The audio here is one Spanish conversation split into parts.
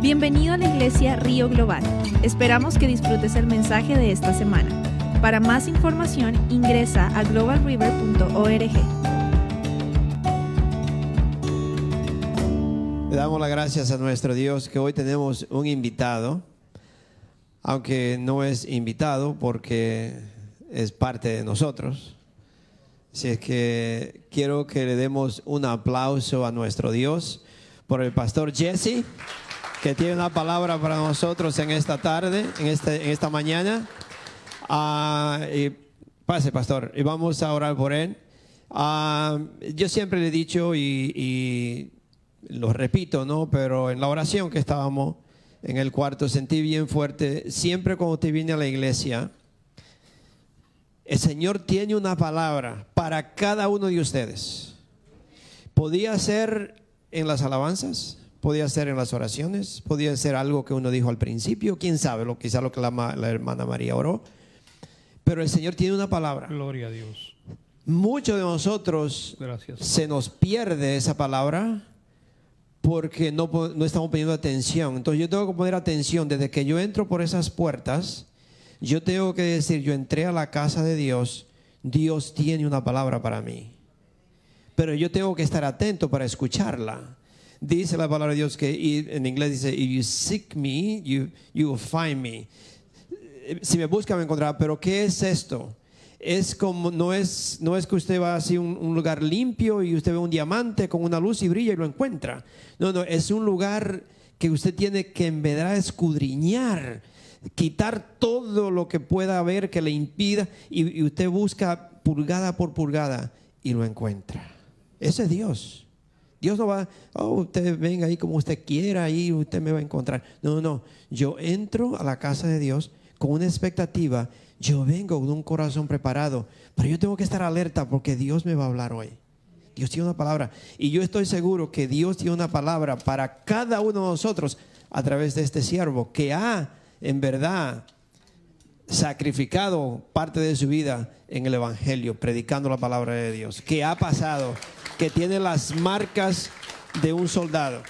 Bienvenido a la iglesia Río Global. Esperamos que disfrutes el mensaje de esta semana. Para más información ingresa a globalriver.org. Le damos las gracias a nuestro Dios que hoy tenemos un invitado, aunque no es invitado porque es parte de nosotros. Así es que quiero que le demos un aplauso a nuestro Dios por el pastor Jesse, que tiene una palabra para nosotros en esta tarde, en, este, en esta mañana. Y pase, pastor, y vamos a orar por él. Ah, yo siempre le he dicho y, y lo repito, ¿no? Pero en la oración que estábamos en el cuarto sentí bien fuerte, siempre cuando te viene a la iglesia, el Señor tiene una palabra para cada uno de ustedes. Podía ser en las alabanzas, podía ser en las oraciones, podía ser algo que uno dijo al principio, quién sabe, lo, quizá lo que la, la hermana María oró. Pero el Señor tiene una palabra. Gloria a Dios. Muchos de nosotros Gracias. se nos pierde esa palabra porque no, no estamos poniendo atención. Entonces yo tengo que poner atención desde que yo entro por esas puertas. Yo tengo que decir, yo entré a la casa de Dios, Dios tiene una palabra para mí. Pero yo tengo que estar atento para escucharla. Dice la palabra de Dios que en inglés dice, if you seek me, you, you will find me si me busca me encontrará. Pero ¿qué es esto? Es como, no es, no es que usted va así a un, lugar limpio y usted ve un diamante con una luz y brilla y lo encuentra. No, no, es un lugar que usted tiene que en verdad escudriñar, quitar todo lo que pueda haber que le impida y usted busca pulgada por pulgada y lo encuentra. Ese es Dios. Dios no va, oh, usted venga ahí como usted quiera y usted me va a encontrar. No, no, no. Yo entro a la casa de Dios con una expectativa. Yo vengo con un corazón preparado, pero yo tengo que estar alerta porque Dios me va a hablar hoy. Dios tiene una palabra. Y yo estoy seguro que Dios tiene una palabra para cada uno de nosotros a través de este siervo que ha, en verdad, sacrificado parte de su vida en el Evangelio, predicando la palabra de Dios, que ha pasado, que tiene las marcas de un soldado.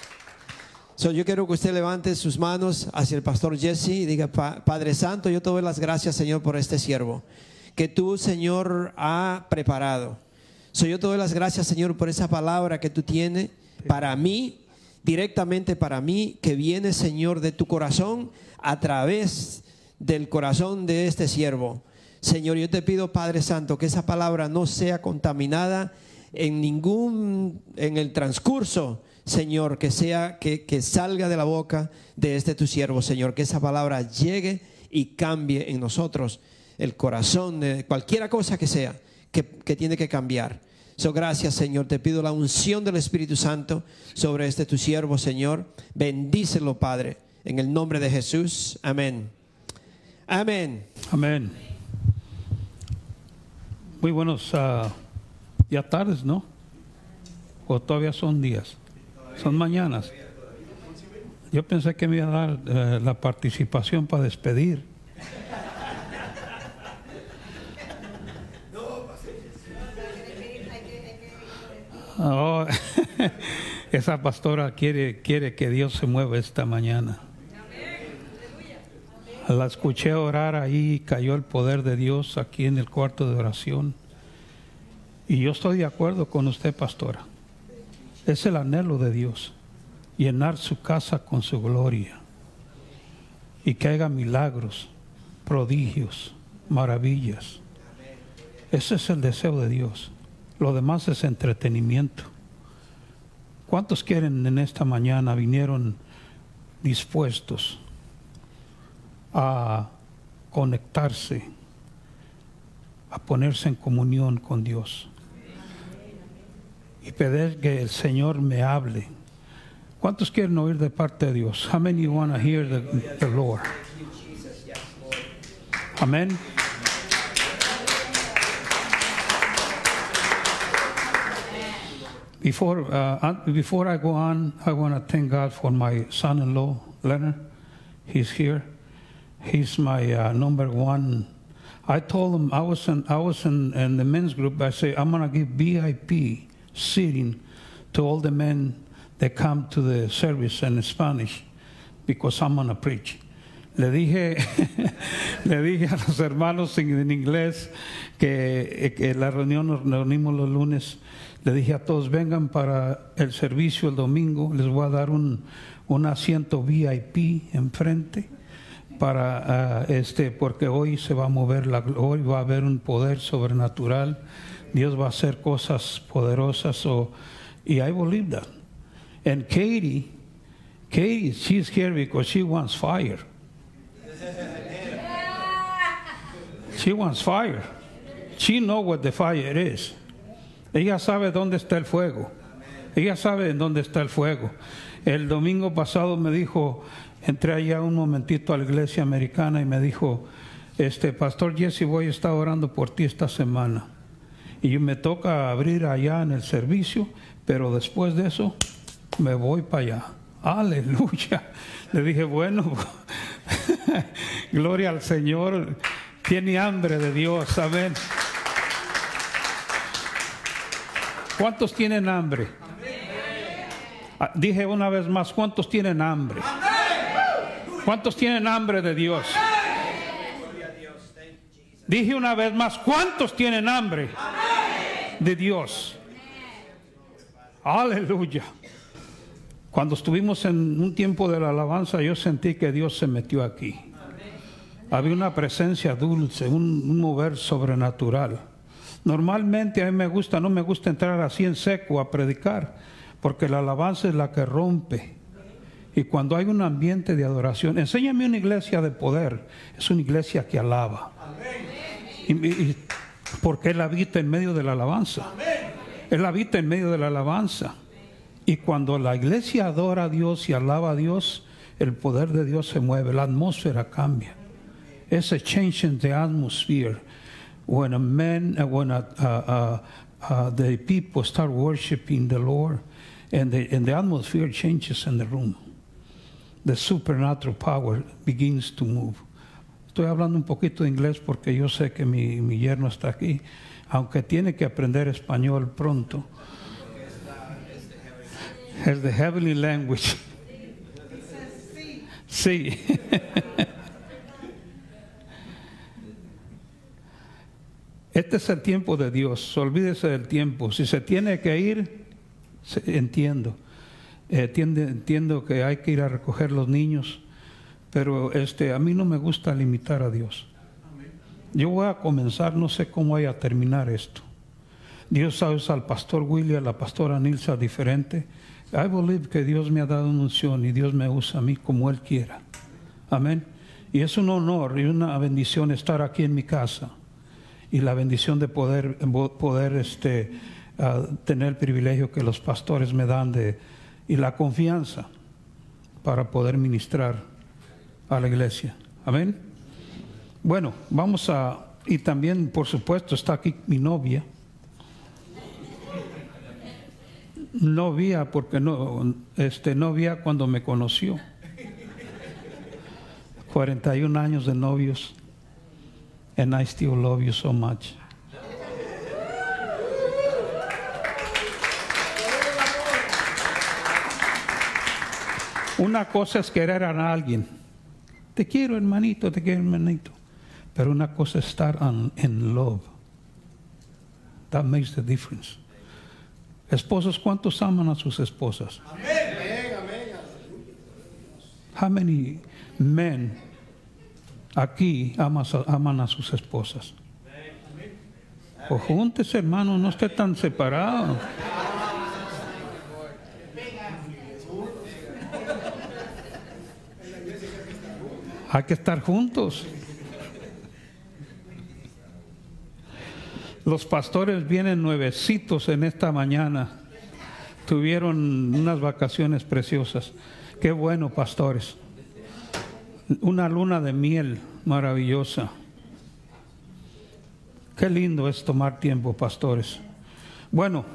So, yo quiero que usted levante sus manos hacia el pastor Jesse y diga, "Pa- Padre Santo, yo te doy las gracias, Señor, por este siervo que tú, Señor, ha preparado. So, yo te doy las gracias, Señor, por esa palabra que tú tienes para mí, directamente para mí, que viene, Señor, de tu corazón a través del corazón de este siervo. Señor, yo te pido, Padre Santo, que esa palabra no sea contaminada en ningún, en el transcurso, Señor, que sea, que, que salga de la boca de este tu siervo, Señor, que esa palabra llegue y cambie en nosotros el corazón de cualquiera cosa que sea que, que tiene que cambiar. So, gracias, Señor. Te pido la unción del Espíritu Santo sobre este tu siervo, Señor. Bendícelo, Padre, en el nombre de Jesús. Amén. Amén. Amén. Muy buenos ah, ya tardes, ¿no? O todavía son días. Son mañanas. Yo pensé que me iba a dar eh, la participación para despedir. Oh, esa pastora quiere, quiere que Dios se mueva esta mañana. La escuché orar ahí, cayó el poder de Dios aquí en el cuarto de oración. Y yo estoy de acuerdo con usted, pastora. Es el anhelo de Dios, llenar su casa con su gloria y que haga milagros, prodigios, maravillas. Ese es el deseo de Dios. Lo demás es entretenimiento. ¿Cuántos quieren en esta mañana vinieron dispuestos a conectarse, a ponerse en comunión con Dios y pedir que el Señor me hable? ¿Cuántos quieren oír de parte de Dios? How many want to hear the, the Lord? Amén. Before, uh, uh, before I go on, I want to thank God for my son-in-law, Leonard. He's here. He's my uh, number one. I told him I was in, I was in, in the men's group. I say I'm gonna give VIP seating to all the men that come to the service in Spanish because I'm gonna preach. Le dije, le dije a los hermanos en, en inglés que, que la reunión nos reunimos los lunes. Le dije a todos, vengan para el servicio el domingo. Les voy a dar un, un asiento VIP enfrente para ah, este porque hoy se va a mover la hoy va a haber un poder sobrenatural Dios va a hacer cosas poderosas so, y I believe that. And Katie Katie she's here because she wants fire. She wants fire. She know what the fire is. Ella sabe dónde está el fuego. Ella sabe en dónde está el fuego. El domingo pasado me dijo entré allá un momentito a la iglesia americana y me dijo, este pastor Jesse, voy a estar orando por ti esta semana. Y me toca abrir allá en el servicio, pero después de eso me voy para allá. Aleluya. Le dije, bueno, gloria al Señor. Tiene hambre de Dios, amén. ¿Cuántos tienen hambre? Ah, dije una vez más, ¿cuántos tienen hambre? ¿Cuántos tienen hambre de Dios? Dije una vez más, ¿cuántos tienen hambre de Dios? Aleluya. Cuando estuvimos en un tiempo de la alabanza, yo sentí que Dios se metió aquí. Había una presencia dulce, un, mover sobrenatural. Normalmente a mí me gusta, no me gusta entrar así en seco a predicar, porque la alabanza es la que rompe y cuando hay un ambiente de adoración, enséñame una iglesia de poder, es una iglesia que alaba. Y, porque Él habita en medio de la alabanza. Él habita en medio de la alabanza. Y cuando la iglesia adora a Dios y alaba a Dios, el poder de Dios se mueve, la atmósfera cambia. Es a change in the atmosphere. When a man, uh, when a, uh, uh, the people start worshiping the Lord, and the, and the atmosphere changes in the room the supernatural power begins to move. Estoy hablando un poquito de inglés porque yo sé que mi, mi yerno está aquí, aunque tiene que aprender español pronto. Es the heavenly language. Sí. Este es el tiempo de Dios. Olvídese del tiempo. Si se tiene que ir, entiendo. Eh, entiendo que hay que ir a recoger los niños, pero este, a mí no me gusta limitar a Dios. Yo voy a comenzar, no sé cómo voy a terminar esto. Dios sabe al pastor William, a la pastora Nilsa diferente. I believe que Dios me ha dado una unción y Dios me usa a mí como Él quiera. Amén. Y es un honor y una bendición estar aquí en mi casa y la bendición de poder, poder este, ah, tener el privilegio que los pastores me dan y la confianza para poder ministrar a la iglesia. Amén. Bueno, vamos a, y también por supuesto está aquí mi novia. Novia, porque no, este, novia cuando me conoció. 41 años de novios. And I still love you so much. Una cosa es querer a alguien. Te quiero, hermanito, te quiero, hermanito. Pero una cosa es estar en love. That makes the difference. Esposos, ¿cuántos aman a sus esposas? Amén. How many men aquí aman a sus esposas? O juntes, hermano, no esté tan separado. Hay que estar juntos. Los pastores vienen nuevecitos en esta mañana. Tuvieron unas vacaciones preciosas. Qué bueno, pastores. Una luna de miel maravillosa. Qué lindo es tomar tiempo, pastores. Bueno,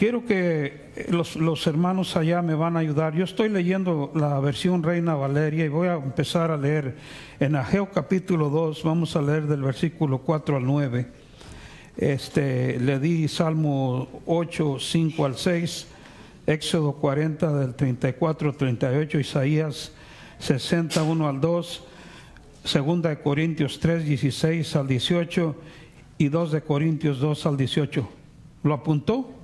Quiero que los, hermanos allá me van a ayudar. Yo estoy leyendo la versión Reina Valeria y voy a empezar a leer en Ageo capítulo 2, vamos a leer del versículo 4 al 9. Este, le di Salmo 8, 5 al 6 Éxodo 40 del 34 al 38, Isaías 61 al 2, Segunda de Corintios 3, 16 al 18 y 2 de Corintios 2 al 18. ¿Lo apuntó?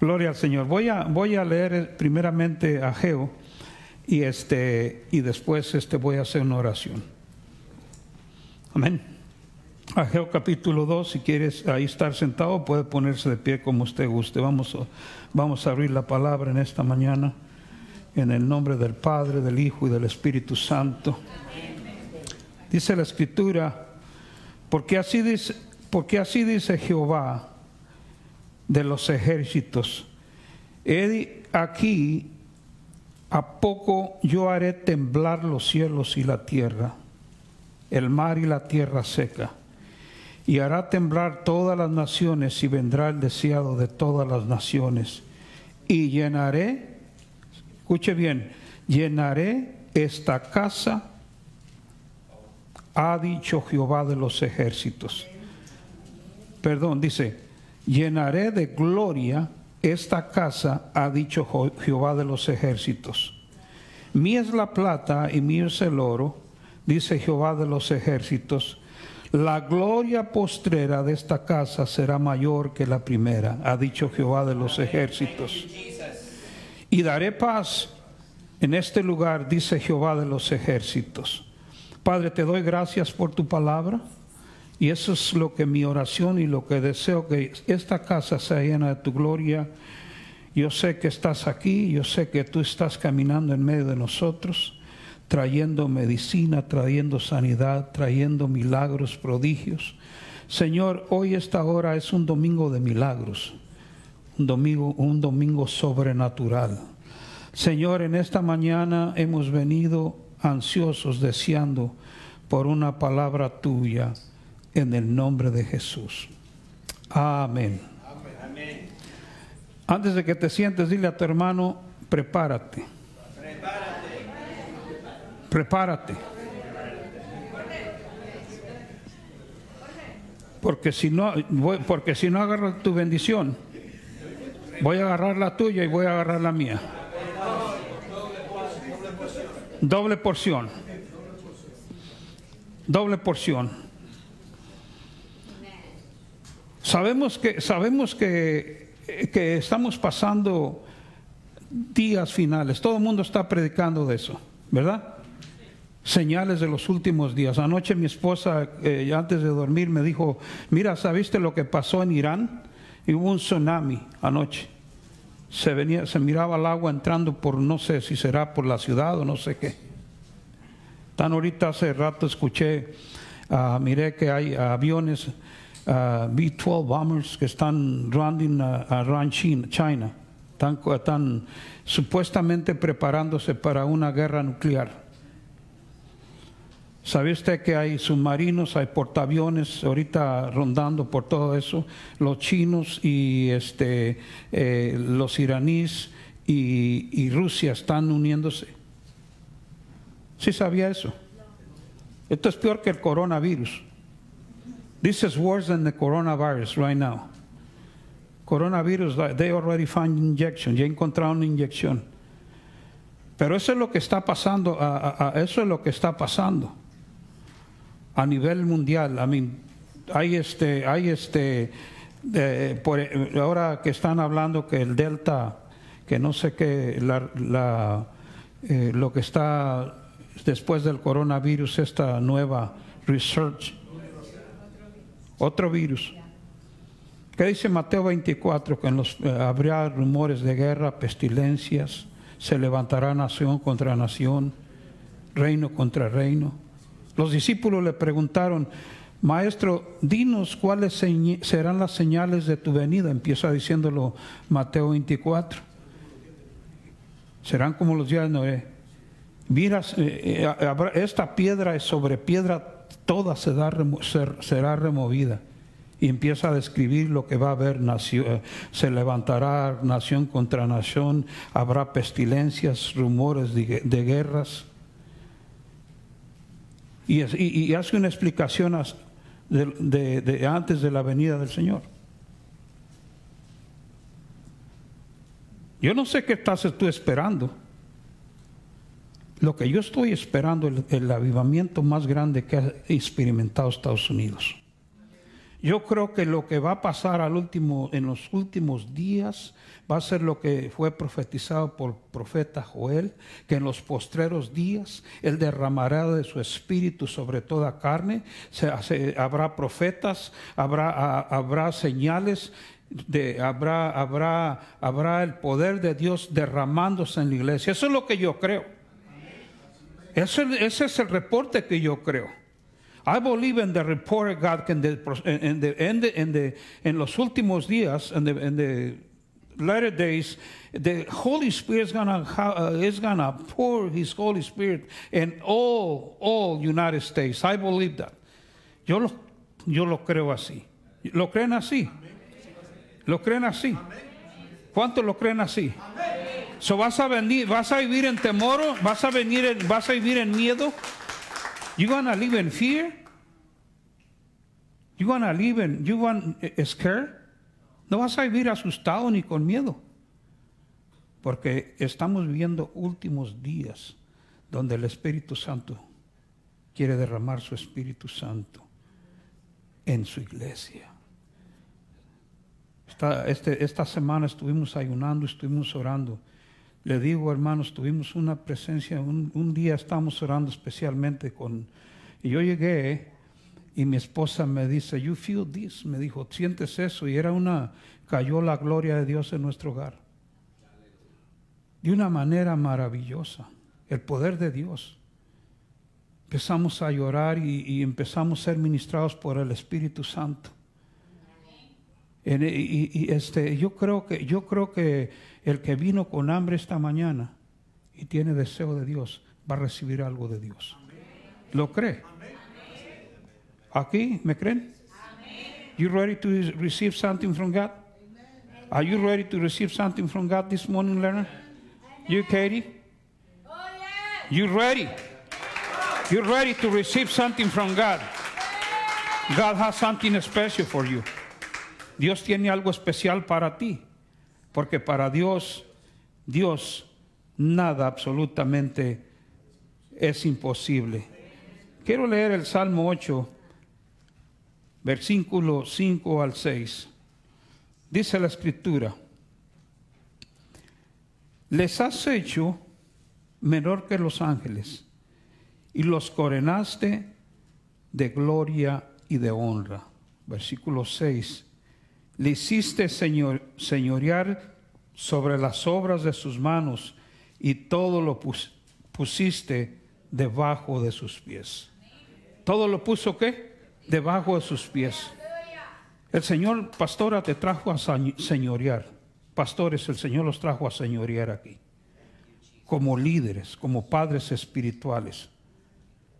Gloria al Señor. Voy a, voy a leer primeramente a Geo y, este, y después este, voy a hacer una oración. Amén. Ageo capítulo 2, si quieres ahí estar sentado, puede ponerse de pie como usted guste. Vamos, vamos a abrir la palabra en esta mañana, en el nombre del Padre, del Hijo y del Espíritu Santo. Dice la Escritura, porque así dice, porque así dice Jehová, de los ejércitos. He aquí, a poco yo haré temblar los cielos y la tierra, el mar y la tierra seca, y hará temblar todas las naciones y vendrá el deseado de todas las naciones. Y llenaré, escuche bien, llenaré esta casa, ha dicho Jehová de los ejércitos. Perdón, dice, llenaré de gloria esta casa, ha dicho Jehová de los ejércitos. Mía es la plata y mío es el oro, dice Jehová de los ejércitos. La gloria postrera de esta casa será mayor que la primera, ha dicho Jehová de los ejércitos. Y daré paz en este lugar, dice Jehová de los ejércitos. Padre, te doy gracias por tu palabra. Y eso es lo que mi oración y lo que deseo que esta casa sea llena de tu gloria. Yo sé que estás aquí, yo sé que tú estás caminando en medio de nosotros, trayendo medicina, trayendo sanidad, trayendo milagros, prodigios. Señor, hoy esta hora es un domingo de milagros, un domingo, un domingo sobrenatural. Señor, en esta mañana hemos venido ansiosos, deseando por una palabra tuya en el nombre de Jesús. Amén. Antes de que te sientes, dile a tu hermano, prepárate. Prepárate. Porque si no, porque si no agarras tu bendición, voy a agarrar la tuya y voy a agarrar la mía. Doble porción. Doble porción. Sabemos que, sabemos que, que estamos pasando días finales. Todo el mundo está predicando de eso, ¿verdad? Señales de los últimos días. Anoche mi esposa, eh, antes de dormir, me dijo, mira, ¿sabiste lo que pasó en Irán? Y hubo un tsunami anoche. Se, venía, se miraba el agua entrando por, no sé si será por la ciudad o no sé qué. Tan ahorita hace rato escuché, uh, miré que hay aviones Uh, B-12 bombers que están running around China, están, supuestamente preparándose para una guerra nuclear. ¿Sabe usted que hay submarinos, hay portaaviones ahorita rondando por todo eso? Los chinos y este, eh, los iraníes y, Rusia están uniéndose. ¿Sí sabía eso? Esto es peor que el coronavirus. This is worse than the coronavirus right now. Coronavirus, they already found injection, ya encontraron una inyección. Pero eso es lo que está pasando, eso es lo que está pasando a nivel mundial. Hay este, hay este, por, ahora que están hablando que el Delta, que no sé qué, la, la, eh, lo que está después del coronavirus, esta nueva research otro virus. ¿Qué dice Mateo 24? Que los, eh, habrá rumores de guerra, pestilencias, se levantará nación contra nación, reino contra reino. Los discípulos le preguntaron, Maestro, dinos cuáles serán las señales de tu venida. Empieza diciéndolo Mateo 24. Serán como los días de Noé. Mira, eh, eh, esta piedra es sobre piedra toda será removida. Y empieza a describir lo que va a haber, eh, se levantará nación contra nación, habrá pestilencias, rumores de, guerras. Y, hace una explicación antes de la venida del Señor. Yo no sé qué estás tú esperando. Lo que yo estoy esperando es el, el avivamiento más grande que ha experimentado Estados Unidos. Yo creo que lo que va a pasar al último, en los últimos días va a ser lo que fue profetizado por el profeta Joel, que en los postreros días él derramará de su espíritu sobre toda carne, habrá profetas, habrá, señales, habrá, habrá, habrá el poder de Dios derramándose en la iglesia. Eso es lo que yo creo. Ese, es el reporte que yo creo. I believe in the report of God en, the- los últimos días, latter days, the Holy Spirit is gonna, uh, is gonna pour His Holy Spirit in all, all United States. I believe that. Yo lo, yo lo creo así. ¿Lo creen así? ¿Lo creen así? ¿Cuántos lo creen así? So vas a venir, vas a vivir en temor, vas a venir, en- vas a vivir en miedo. You gonna live in fear? You gonna live in, you want scared? No vas a vivir asustado ni con miedo. Porque estamos viviendo últimos días donde el Espíritu Santo quiere derramar su Espíritu Santo en su iglesia. Esta, este- semana estuvimos ayunando, estuvimos orando. Le digo, hermanos, tuvimos una presencia, un, un día estábamos orando especialmente con... Y yo llegué y mi esposa me dice, you feel this, me dijo, sientes eso. Y era una, cayó la gloria de Dios en nuestro hogar. De una manera maravillosa, el poder de Dios. Empezamos a llorar y, empezamos a ser ministrados por el Espíritu Santo. Y- y, este, yo creo que yo creo que el que vino con hambre esta mañana y tiene deseo de Dios va a recibir algo de Dios. ¿Lo cree? ¿Aquí me creen? You ready to receive something from God? Are you ready to receive something from God this morning, Leonard? You, Katie? You ready? You ready to receive something from God? God has something special for you. Dios tiene algo especial para ti, porque para Dios, Dios, nada absolutamente es imposible. Quiero leer el Salmo 8, versículo 5 al 6. Dice la escritura, les has hecho menor que los ángeles y los coronaste de gloria y de honra. Versículo 6. Le hiciste señor, señorear sobre las obras de sus manos y todo lo pus- pusiste debajo de sus pies. ¿Todo lo puso qué? Debajo de sus pies. El Señor, pastora, te trajo a señorear. Pastores, el Señor los trajo a señorear aquí. Como líderes, como padres espirituales.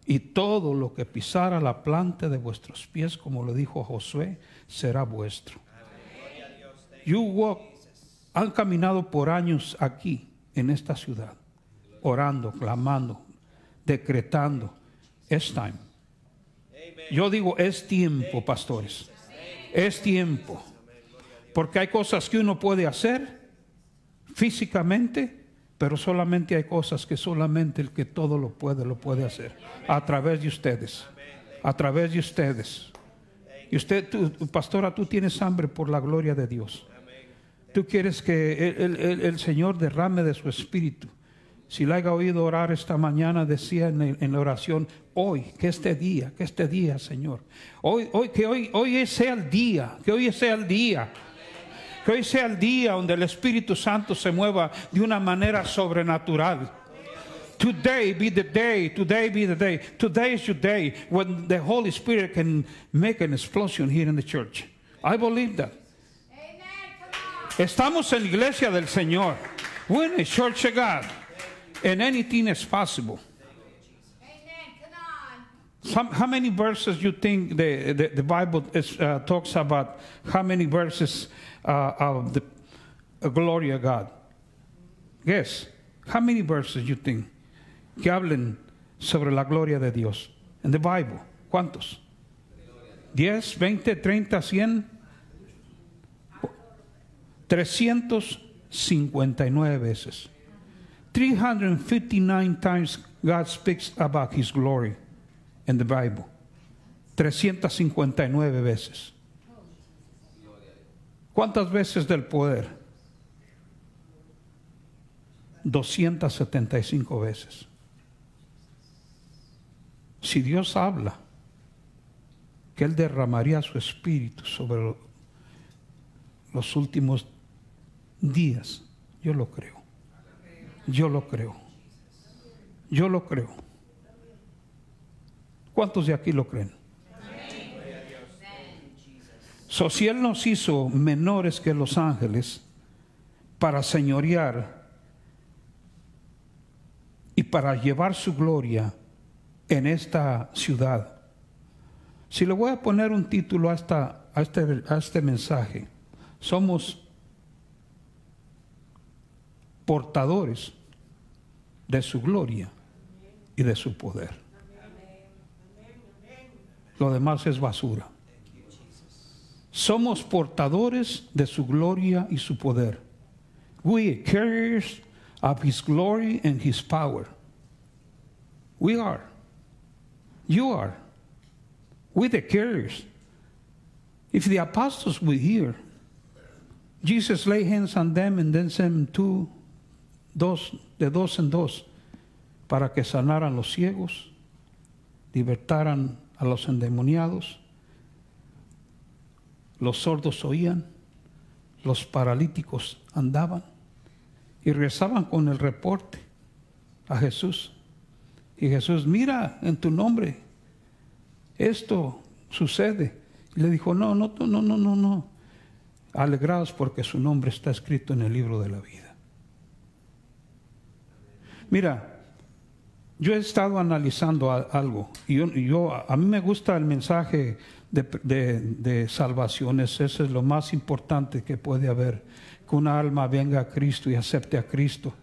Y todo lo que pisara la planta de vuestros pies, como lo dijo Josué, será vuestro. You walk, han caminado por años aquí, en esta ciudad, orando, clamando, decretando. Es time. Yo digo, es tiempo, pastores. Es tiempo. Porque hay cosas que uno puede hacer físicamente, pero solamente hay cosas que solamente el que todo lo puede, lo puede hacer. A través de ustedes. A través de ustedes. Y usted, tú, pastora, tú tienes hambre por la gloria de Dios. Tú quieres que el, el- Señor derrame de su espíritu. Si la haya oído orar esta mañana, decía en, el- en la oración, hoy, que este día, que este día, Señor. Hoy, hoy, que hoy, hoy sea el día, que hoy sea el día. Que hoy sea el día donde el Espíritu Santo se mueva de una manera sobrenatural. Today be the day, today be the day. Today is your day when the Holy Spirit can make an explosion here in the church. I believe that. Estamos en la iglesia del Señor. We're in the church of God. And anything is possible. Some, how many verses do you think the, the, the Bible is, uh, talks about? How many verses uh, of the uh, glory of God? Guess. How many verses do you think que hablen sobre la gloria de Dios? In the Bible. ¿Cuántos? 10, 20, 30, 100. 359 veces. 359 times God speaks about his glory in the Bible. 359 veces. ¿Cuántas veces del poder? 275 veces. Si Dios habla que Él derramaría su espíritu sobre los últimos días, yo lo creo. Yo lo creo. Yo lo creo. ¿Cuántos de aquí lo creen? So, si Él nos hizo menores que los ángeles para señorear y para llevar su gloria en esta ciudad, si le voy a poner un título a, esta, a, este, a este mensaje, somos portadores de su gloria y de su poder. Lo demás es basura. Somos portadores de su gloria y su poder. We are carriers of his glory and his power. We are. You are. We the carriers. If the apostles were here, Jesus lay hands on them and then sent them two, dos, de dos en dos, para que sanaran los ciegos, libertaran a los endemoniados, los sordos oían, los paralíticos andaban y rezaban con el reporte a Jesús. Y Jesús, mira en tu nombre, esto sucede. Y le dijo, no, no, no, no, no, no. Alegrados porque su nombre está escrito en el libro de la vida. Mira, yo he estado analizando algo y yo, a mí me gusta el mensaje de, salvaciones, eso es lo más importante que puede haber, que una alma venga a Cristo y acepte a Cristo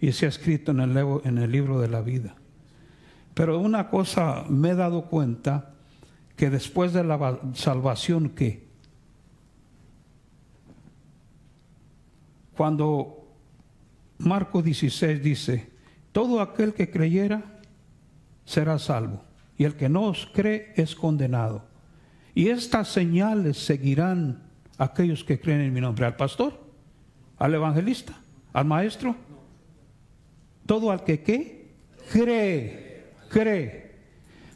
y sea escrito en el, en el libro de la vida. Pero una cosa me he dado cuenta, que después de la salvación que cuando Marco 16 dice, todo aquel que creyera será salvo, y el que no os cree es condenado. Y estas señales seguirán a aquellos que creen en mi nombre. ¿Al pastor? ¿Al evangelista? ¿Al maestro? Todo al que ¿qué? cree, cree.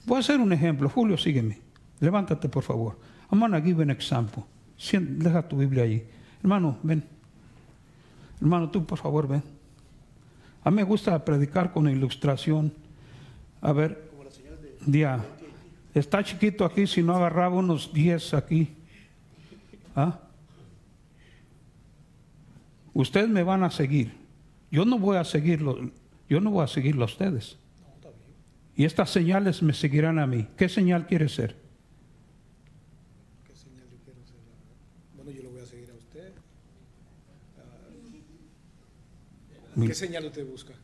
Voy a hacer un ejemplo. Julio, sígueme. Levántate, por favor. I'm to give an example. Deja tu Biblia allí. Hermano, ven. Hermano, tú, por favor, ven. A mí me gusta predicar con ilustración. A ver, ya. Está chiquito aquí, si no agarraba unos 10 aquí. ¿Ah? Ustedes me van a seguir. Yo no voy a seguirlo, yo no voy a seguirlo a ustedes. Y estas señales me seguirán a mí. ¿Qué señal quiere ser? ¿Qué señal yo quiero ser? Bueno, yo lo voy a seguir a usted. ¿Qué señal usted busca?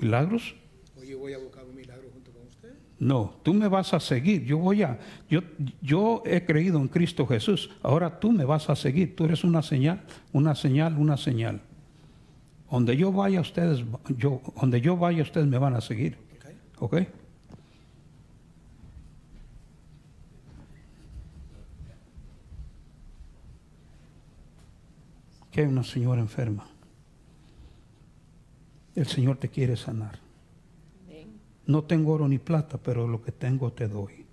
¿Milagros? Oye, voy a buscar un milagro no, tú me vas a seguir. Yo voy a, yo, yo he creído en Cristo Jesús. Ahora tú me vas a seguir. Tú eres una señal, una señal, una señal. Donde yo vaya ustedes, yo, donde yo vaya ustedes me van a seguir. ¿Ok? Que hay una señora enferma. El Señor te quiere sanar. No tengo oro ni plata, pero lo que tengo te doy.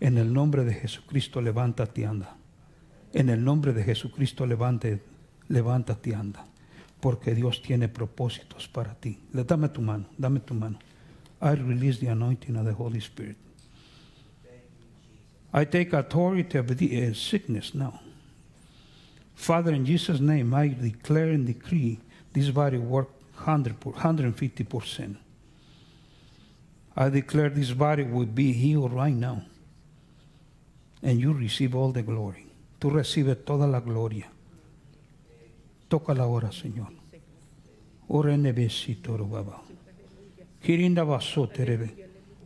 En el nombre de Jesucristo, levántate y anda. En el nombre de Jesucristo, levante, levántate y anda. Porque Dios tiene propósitos para ti. Le dame tu mano, dame tu mano. I release the anointing of the Holy Spirit. I take authority of the uh, sickness now. Father, in Jesus' name, I declare and decree this body work 100, 150%. I declare this body would be healed right now. And you receive all the glory. Tú recibes toda la gloria. Toca la hora, Señor.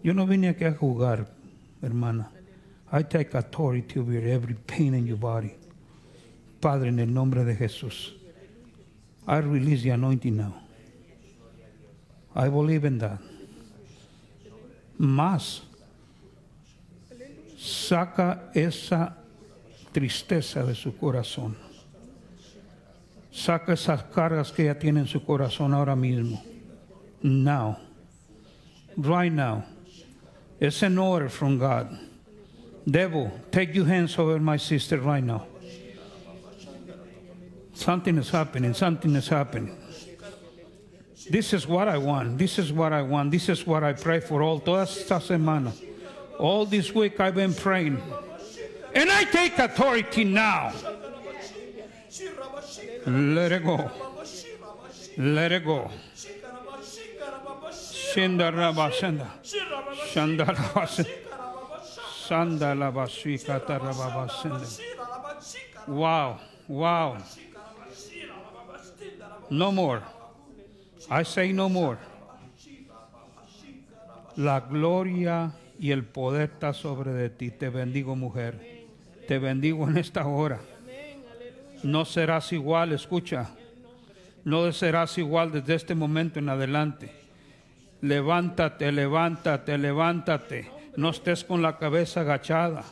Yo no vine aquí a jugar, hermana. I take authority over every pain in your body. Padre, en el nombre de Jesús. I release the anointing now. I believe in that. Más. Saca esa tristeza de su corazón. Saca esas cargas que ella tiene en su corazón ahora mismo. Now. Right now. It's an order from God. Devil, take your hands over my sister right now. Something is happening. Something is happening. This is what I want. This is what I want. This is what I pray for all toda esta semana. All this week I've been praying. And I take authority now. Let it go. Let it go. Shinda raba senda. Shanda raba senda. Sanda raba suikata raba senda. Wow. Wow. No more. I say no more. La gloria y el poder está sobre de ti. Te bendigo, mujer. Te bendigo en esta hora. No serás igual, escucha. No serás igual desde este momento en adelante. Levántate, levántate, levántate. No estés con la cabeza agachada.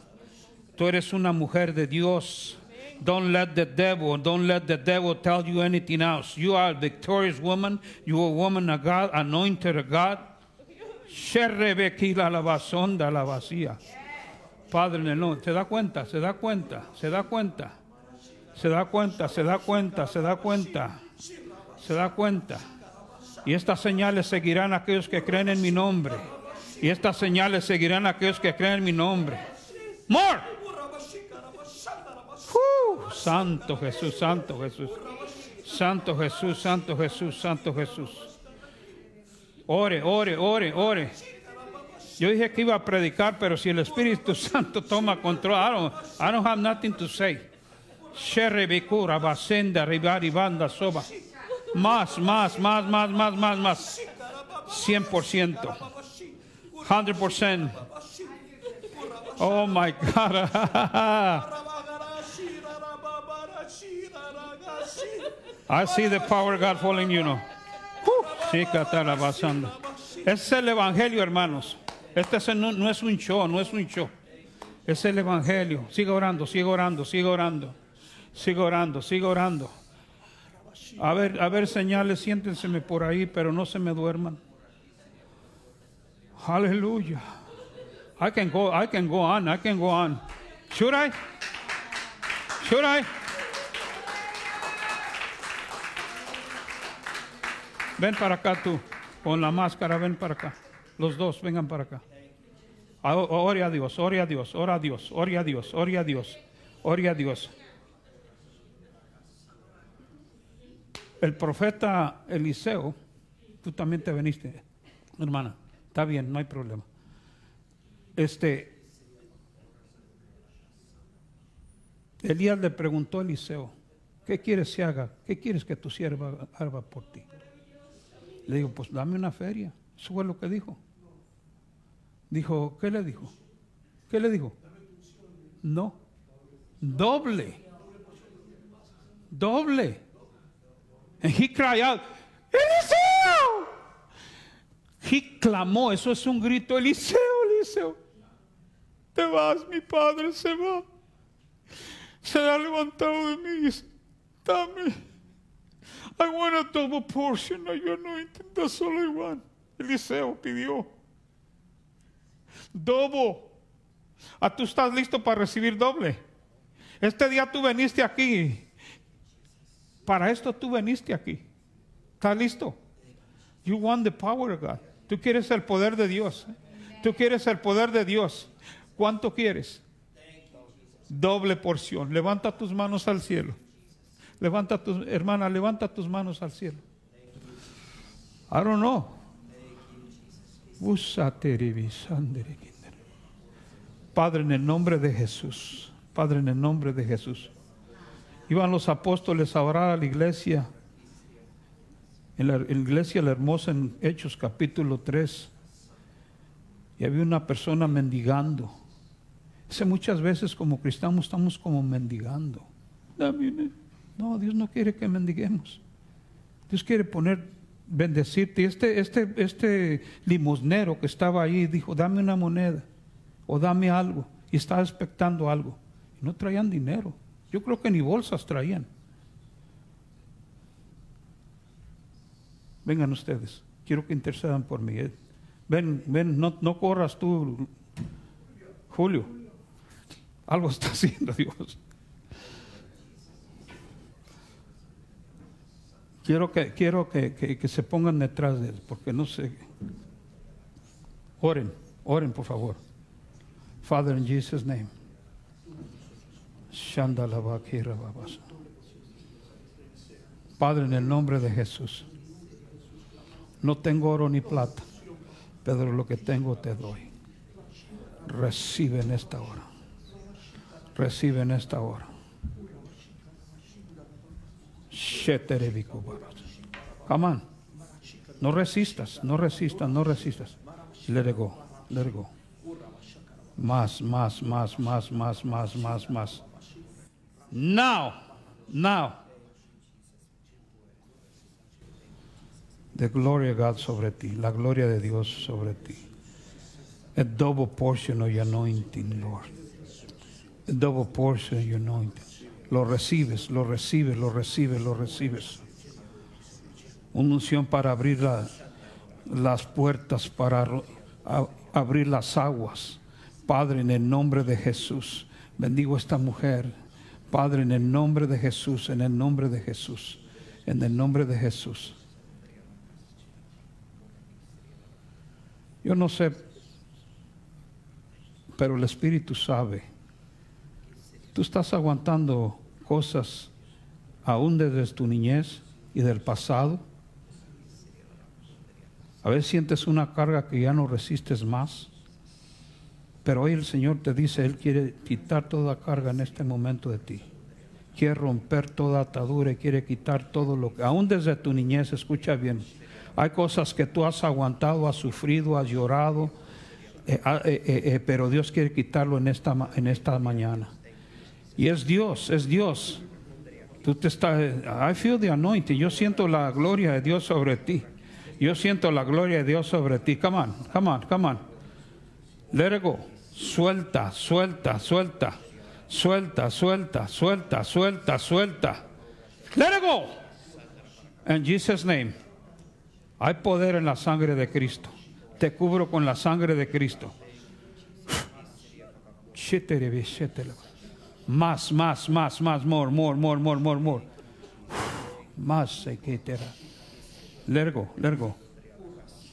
Tú eres una mujer de Dios. Don't let the devil, don't let the devil tell you anything else. You are a victorious woman. You are a woman of God, anointed of God. La vacía. Padre en el ¿se da cuenta? ¿Se da cuenta? ¿Se da cuenta? ¿Se da cuenta? ¿Se da cuenta? ¿Se da cuenta? ¿Se da cuenta? Y estas señales seguirán aquellos que creen en mi nombre. Y estas señales seguirán aquellos que creen en mi nombre. More. Santo Jesús, Santo Jesús. Santo Jesús, Santo Jesús, Santo Jesús. Ore, ore, ore, ore. Yo dije que iba a predicar, pero si el Espíritu Santo toma control, I don't, I have nothing to say. Sherebekura, basenda, ribari, banda, soba. Más, más, más, más, más, más, más. 100%. 100%. Oh my God. I see the power of God falling, you know. Ese es el evangelio, hermanos. Este es- no, no es un show, no es un show. Es el evangelio. Sigue orando, sigue orando, sigue orando. Sigue orando, sigue orando. A ver, a ver, señales, siéntenseme por ahí, pero no se me duerman. Aleluya. I can go, I can go on, I can go on. Should I? Should I? Ven para acá tú, con la máscara, ven para acá. Los dos, vengan para acá. Ah, Ore a Dios, ore a Dios, ora a Dios, ore a Dios, ore a Dios, ore a Dios. El profeta Eliseo, tú también te veniste, hermana. Está bien, no hay problema. Este, Elías le preguntó a Eliseo, ¿qué quieres que haga? ¿Qué quieres que tu sierva haga por ti? Le digo, pues dame una feria. Eso fue lo que dijo. Dijo, ¿qué le dijo? ¿Qué le dijo? No. Doble. Doble. And he cried out, Eliseo. He clamó, eso es un grito, Eliseo, Eliseo. Te vas, mi padre se va. Se ha levantado de mí. Dame. I want a double portion of your anointing. That's all I. Eliseo pidió. Doble. ¿A tú estás listo para recibir doble? Este día tú veniste aquí. Para esto tú veniste aquí. ¿Estás listo? You want the power of God. Tú quieres el poder de Dios. Tú quieres el poder de Dios. ¿Cuánto quieres? Doble porción. Levanta tus manos al cielo. Levanta tus, hermana, levanta tus manos al cielo. I don't know. Padre, en el nombre de Jesús. Padre, en el nombre de Jesús. Iban los apóstoles a orar a la iglesia. En la, iglesia La Hermosa en Hechos capítulo 3. Y había una persona mendigando. Ese muchas veces como cristianos estamos como mendigando. Dame No, Dios no quiere que mendiguemos. Dios quiere poner, bendecirte. Este, este, este limosnero que estaba ahí dijo, dame una moneda o dame algo. Y estaba expectando algo. Y no traían dinero. Yo creo que ni bolsas traían. Vengan ustedes. Quiero que intercedan por mí. eh. Ven, ven, no, no corras tú, Julio. Algo está haciendo Dios. Quiero que, quiero que, que- se pongan detrás de él, porque no sé. Oren, oren por favor. Father, in Jesus' name. Padre, en el nombre de Jesús. No tengo oro ni plata, pero lo que tengo te doy. Recibe en esta hora. Recibe en esta hora. Come on. No resistas, no resistas, no resistas. Let it go, let it go. Más, más, más, más, más, más, más, más. Now, now. The glory of God sobre ti, la gloria de Dios sobre ti. A double portion of your anointing, Lord. A double portion of your anointing. Lo recibes, lo recibes, lo recibes, lo recibes. Una unción para abrir la- las puertas, para abrir las aguas. Padre, en el nombre de Jesús, bendigo a esta mujer. Padre, en el nombre de Jesús, en el nombre de Jesús, en el nombre de Jesús. Yo no sé, pero el Espíritu sabe. Tú estás aguantando cosas aún desde tu niñez y del pasado. A veces sientes una carga que ya no resistes más. Pero hoy el Señor te dice, Él quiere quitar toda carga en este momento de ti. Quiere romper toda atadura y quiere quitar todo lo que, aún desde tu niñez, escucha bien, hay cosas que tú has aguantado, has sufrido, has llorado, eh, ah, eh, eh, pero Dios quiere quitarlo en esta, en esta mañana. Y es Dios, es Dios. Tú te estás, I feel the anointing. Yo siento la gloria de Dios sobre ti. Yo siento la gloria de Dios sobre ti. Come on, come on, come on. Let it go. Suelta, suelta, suelta. Suelta, suelta, suelta, suelta, suelta. Let it go. In Jesus' name. Hay poder en la sangre de Cristo. Te cubro con la sangre de Cristo. Más, más, más, más, more, more, more, more, more, more. Más, etcétera. Lergo, lergo.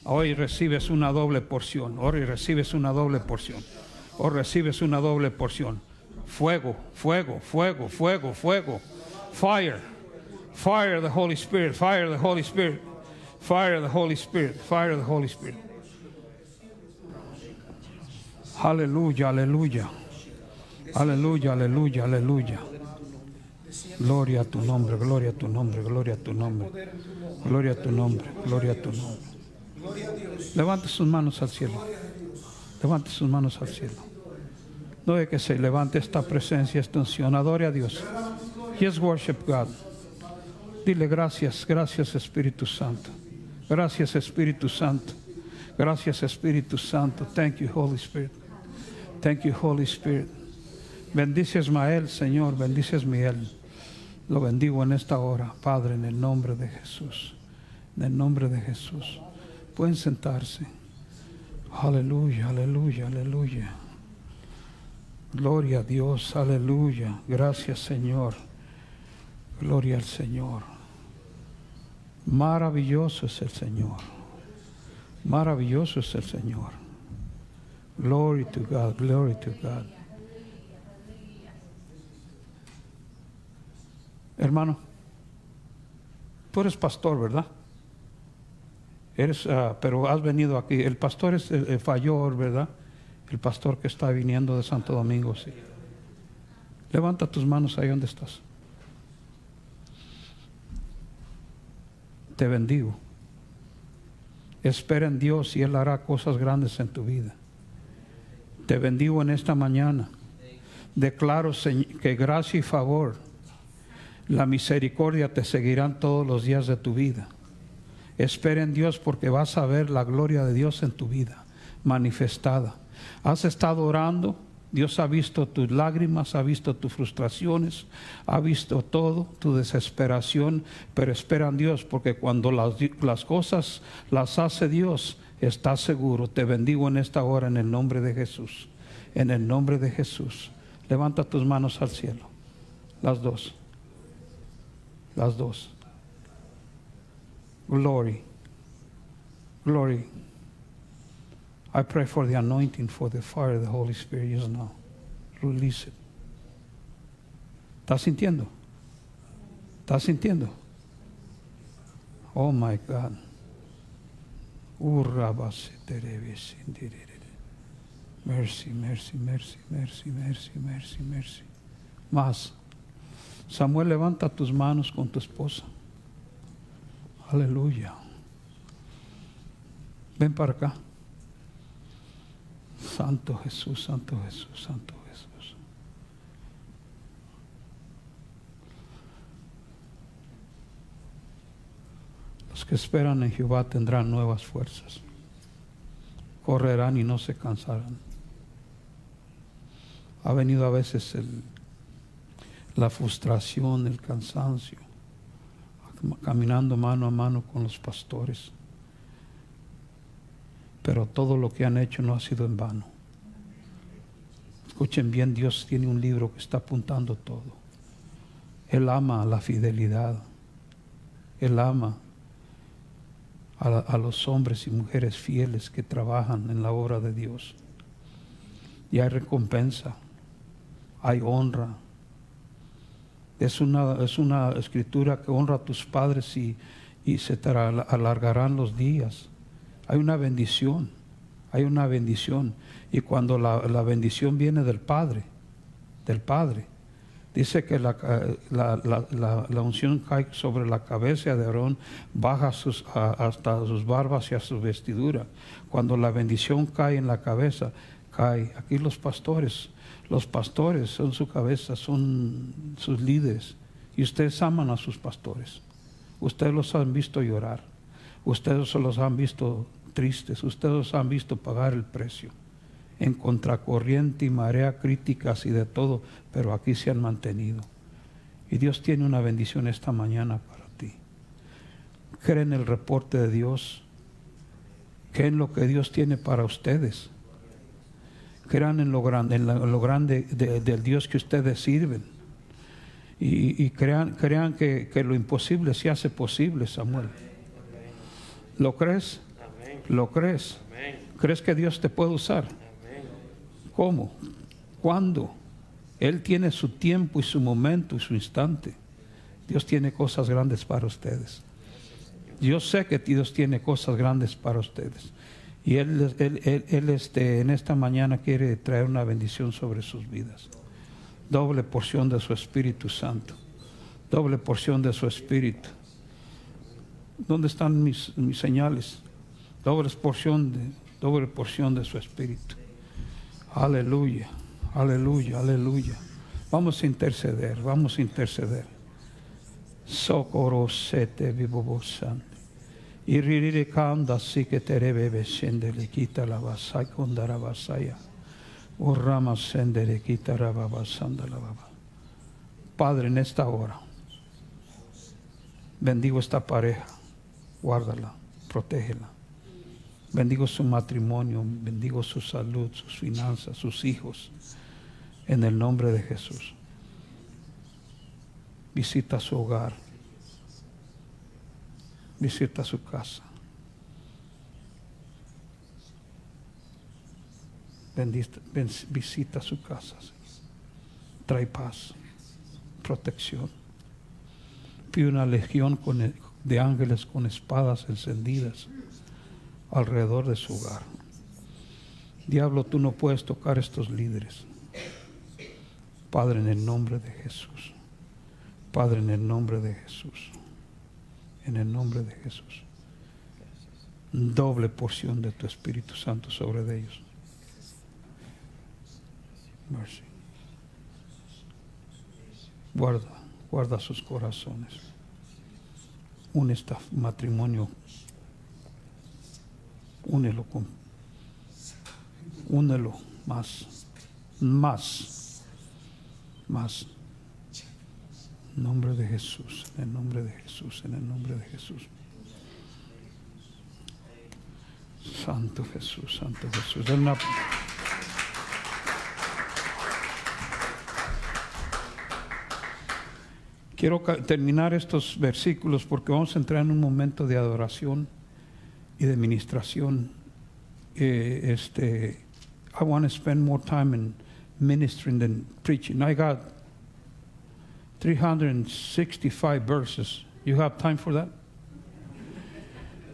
Hoy recibes una doble porción. Hoy recibes una doble porción. Hoy recibes una doble porción. Fuego, fuego, fuego, fuego, fuego. Fire. Fire the Holy Spirit. Fire the Holy Spirit. Fire the Holy Spirit. Fire the Holy Spirit. Aleluya, aleluya. Aleluya, aleluya, aleluya. Gloria a tu nombre, gloria a tu nombre, gloria a tu nombre. Gloria a tu nombre, gloria a tu nombre. Levante sus manos al cielo. Levante sus manos al cielo. No de que se levante esta presencia, esta unción. Adore a Dios. Just worship God. Dile gracias, gracias Espíritu Santo. Gracias Espíritu Santo. Gracias Espíritu Santo. Thank you Holy Spirit. Thank you Holy Spirit. Bendice Ismael, Señor. Bendice Ismael. Lo bendigo en esta hora, Padre, en el nombre de Jesús. En el nombre de Jesús. Pueden sentarse. Aleluya, aleluya, aleluya. Gloria a Dios, aleluya. Gracias, Señor. Gloria al Señor. Maravilloso es el Señor. Maravilloso es el Señor. Glory to God, glory to God. Hermano, tú eres pastor, ¿verdad? Eres, ah, pero has venido aquí. El pastor es el, el ¿verdad? El pastor que está viniendo de Santo Domingo, sí. Levanta tus manos ahí donde estás. Te bendigo. Espera en Dios y Él hará cosas grandes en tu vida. Te bendigo en esta mañana. Declaro que gracia y favor, la misericordia te seguirán todos los días de tu vida. Espera en Dios porque vas a ver la gloria de Dios en tu vida manifestada. Has estado orando, Dios ha visto tus lágrimas, ha visto tus frustraciones, ha visto todo, tu desesperación, pero espera en Dios porque cuando las, las cosas las hace Dios, estás seguro. Te bendigo en esta hora en el nombre de Jesús. En el nombre de Jesús. Levanta tus manos al cielo. Las dos. Las dos. Glory. Glory. I pray for the anointing, for the fire of the Holy Spirit just now. Release it. ¿Estás sintiendo? ¿Estás sintiendo? Oh my God. Mercy, mercy, mercy, mercy, mercy, mercy, mercy. Más. Samuel, levanta tus manos con tu esposa. Aleluya. Ven para acá. Santo Jesús, Santo Jesús, Santo Jesús. Los que esperan en Jehová tendrán nuevas fuerzas. Correrán y no se cansarán. Ha venido a veces el- la frustración, el cansancio, caminando mano a mano con los pastores. Pero todo lo que han hecho no ha sido en vano. Escuchen bien, Dios tiene un libro que está apuntando todo. Él ama la fidelidad. Él ama a, a los hombres y mujeres fieles que trabajan en la obra de Dios. Y hay recompensa, hay honra. Es una, es una escritura que honra a tus padres y, y se te al- alargarán los días. Hay una bendición, hay una bendición. Y cuando la, la bendición viene del Padre, del Padre, dice que la, la- la- la- unción cae sobre la cabeza de Aarón, baja sus- hasta sus barbas y a su vestidura. Cuando la bendición cae en la cabeza, cae. Aquí los pastores, los pastores son su cabeza, son sus líderes. Y ustedes aman a sus pastores. Ustedes los han visto llorar. Ustedes los han visto tristes. Ustedes los han visto pagar el precio. En contracorriente y marea críticas y de todo. Pero aquí se han mantenido. Y Dios tiene una bendición esta mañana para ti. Cree en el reporte de Dios. Cree en lo que Dios tiene para ustedes. Crean en lo grande, en lo grande de- del Dios que ustedes sirven. Y, y crean, crean que, que lo imposible se hace posible, Samuel. ¿Lo crees? ¿Lo crees? ¿Crees que Dios te puede usar? ¿Cómo? ¿Cuándo? Él tiene su tiempo y su momento y su instante. Dios tiene cosas grandes para ustedes. Yo sé que Dios tiene cosas grandes para ustedes. Y Él, él, él- este, en esta mañana quiere traer una bendición sobre sus vidas. Doble porción de su Espíritu Santo. Doble porción de su Espíritu. ¿Dónde están mis, mis señales? Doble porción, de, doble porción de su Espíritu. Aleluya, aleluya, aleluya. Vamos a interceder, vamos a interceder. Socorro sete vivobosante. Y ririre kanda si que te rebe sende le quita la basai kondara basaya. O rama sende le quita la babasanda la baba. Padre, en esta hora, bendigo esta pareja, guárdala, protégela. Bendigo su matrimonio, bendigo su salud, sus finanzas, sus hijos, en el nombre de Jesús. Visita su hogar, visita su casa. Bendita- ben- visita su casa. Trae paz, protección. Pide una legión con e- de ángeles con espadas encendidas alrededor de su hogar. Diablo, tú no puedes tocar estos líderes. Padre, en el nombre de Jesús. Padre, en el nombre de Jesús. En el nombre de Jesús. Doble porción de tu Espíritu Santo sobre de ellos. Mercy. Guarda, guarda sus corazones. Un este matrimonio. Únelo con. Únelo más. Más. Más. Nombre de Jesús, en el nombre de Jesús, en el nombre de Jesús. Santo Jesús, Santo Jesús. Quiero terminar estos versículos porque vamos a entrar en un momento de adoración y de ministración. Eh, este, I want to spend more time in ministering than preaching. I got 365 verses. You have time for that?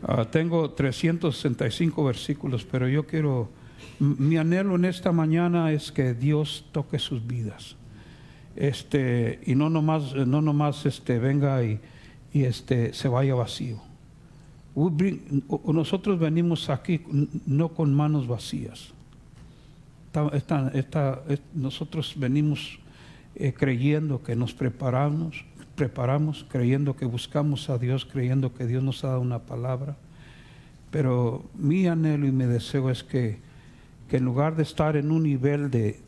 Ah, tengo 365 versículos, pero yo quiero, mi anhelo en esta mañana es que Dios toque sus vidas. Este, y no nomás, no nomás este, venga y, y este, se vaya vacío. Bring- nosotros venimos aquí no con manos vacías. Nosotros venimos eh, creyendo que nos preparamos, preparamos, creyendo que buscamos a Dios, creyendo que Dios nos ha dado una palabra. Pero mi anhelo y mi deseo es que, que en lugar de estar en un nivel de,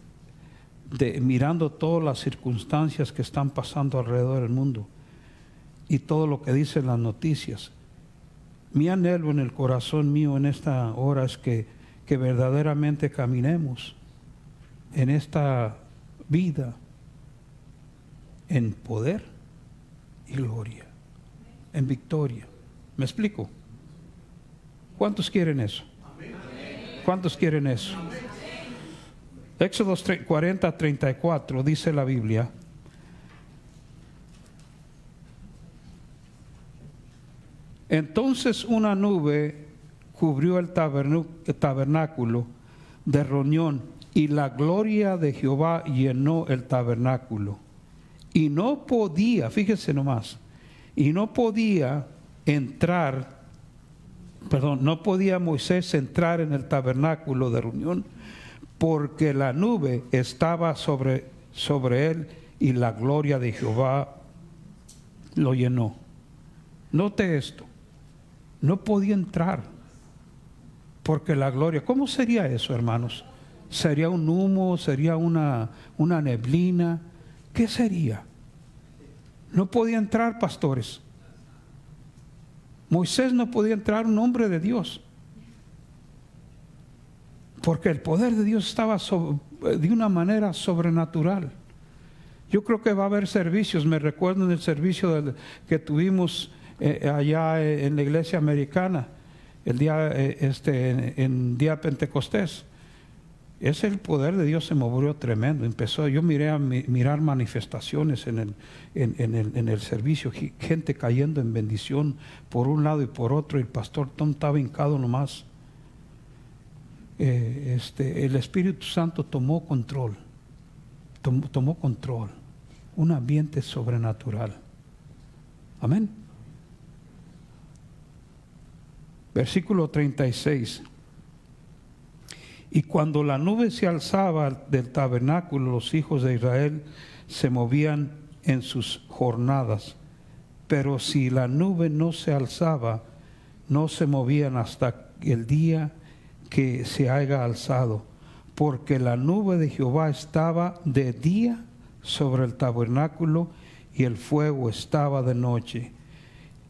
de mirando todas las circunstancias que están pasando alrededor del mundo y todo lo que dicen las noticias, mi anhelo en el corazón mío en esta hora es que, que verdaderamente caminemos en esta vida en poder y gloria, en victoria. ¿Me explico? ¿Cuántos quieren eso? ¿Cuántos quieren eso? Éxodo 40, 34 dice la Biblia. Entonces una nube cubrió el el tabernáculo de reunión y la gloria de Jehová llenó el tabernáculo. Y no podía, fíjese nomás, y no podía entrar, perdón, no podía Moisés entrar en el tabernáculo de reunión porque la nube estaba sobre, sobre él y la gloria de Jehová lo llenó. Note esto, no podía entrar porque la gloria, ¿cómo sería eso, hermanos? ¿Sería un humo? ¿Sería una, una neblina? ¿Qué sería? No podía entrar, pastores. Moisés no podía entrar, un hombre de Dios. Porque el poder de Dios estaba so- de una manera sobrenatural. Yo creo que va a haber servicios. Me recuerdo en el servicio que tuvimos eh, allá eh, en la iglesia americana, el día, eh, este, en día Pentecostés. Es el poder de Dios se movió tremendo. Empezó, yo miré a mi- mirar manifestaciones en el, en, en el, en el servicio, gente cayendo en bendición por un lado y por otro. El pastor Tom estaba hincado nomás. Eh, este, el Espíritu Santo tomó control, tomó, tomó control, un ambiente sobrenatural. Amén. Versículo 36. Y cuando la nube se alzaba del tabernáculo, los hijos de Israel se movían en sus jornadas. Pero si la nube no se alzaba, no se movían hasta el día que se haya alzado, porque la nube de Jehová estaba de día sobre el tabernáculo y el fuego estaba de noche.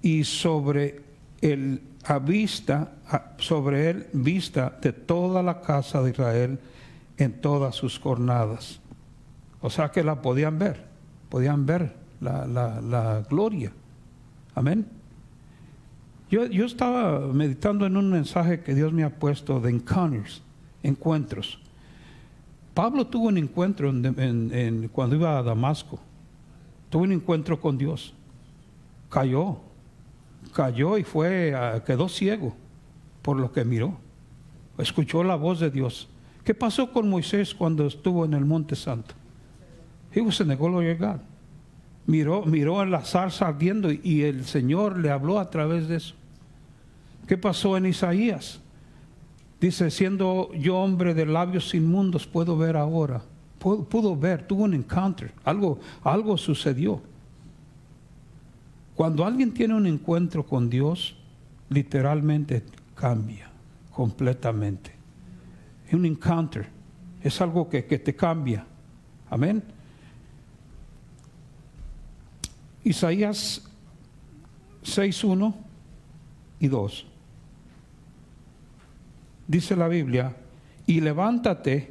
Y sobre el a vista, sobre él vista de toda la casa de Israel en todas sus jornadas. O sea que la podían ver, podían ver la, la- gloria. Amén. Yo, yo estaba meditando en un mensaje que Dios me ha puesto de encounters, encuentros. Pablo tuvo un encuentro en- en- en- cuando iba a Damasco. Tuvo un encuentro con Dios. Cayó, cayó y fue, ah, quedó ciego por lo que miró. Escuchó la voz de Dios. ¿Qué pasó con Moisés cuando estuvo en el Monte Santo? He was in the. Miró, miró en la zarza ardiendo y- y el Señor le habló a través de eso. ¿Qué pasó en Isaías? Dice, siendo yo hombre de labios inmundos, puedo ver ahora pudo, pudo ver, tuvo un encounter, algo, algo sucedió. Cuando alguien tiene un encuentro con Dios, literalmente cambia completamente. Es un encounter, es algo que, que te cambia. Amén. Isaías 6, 1 y 2. Dice la Biblia, y levántate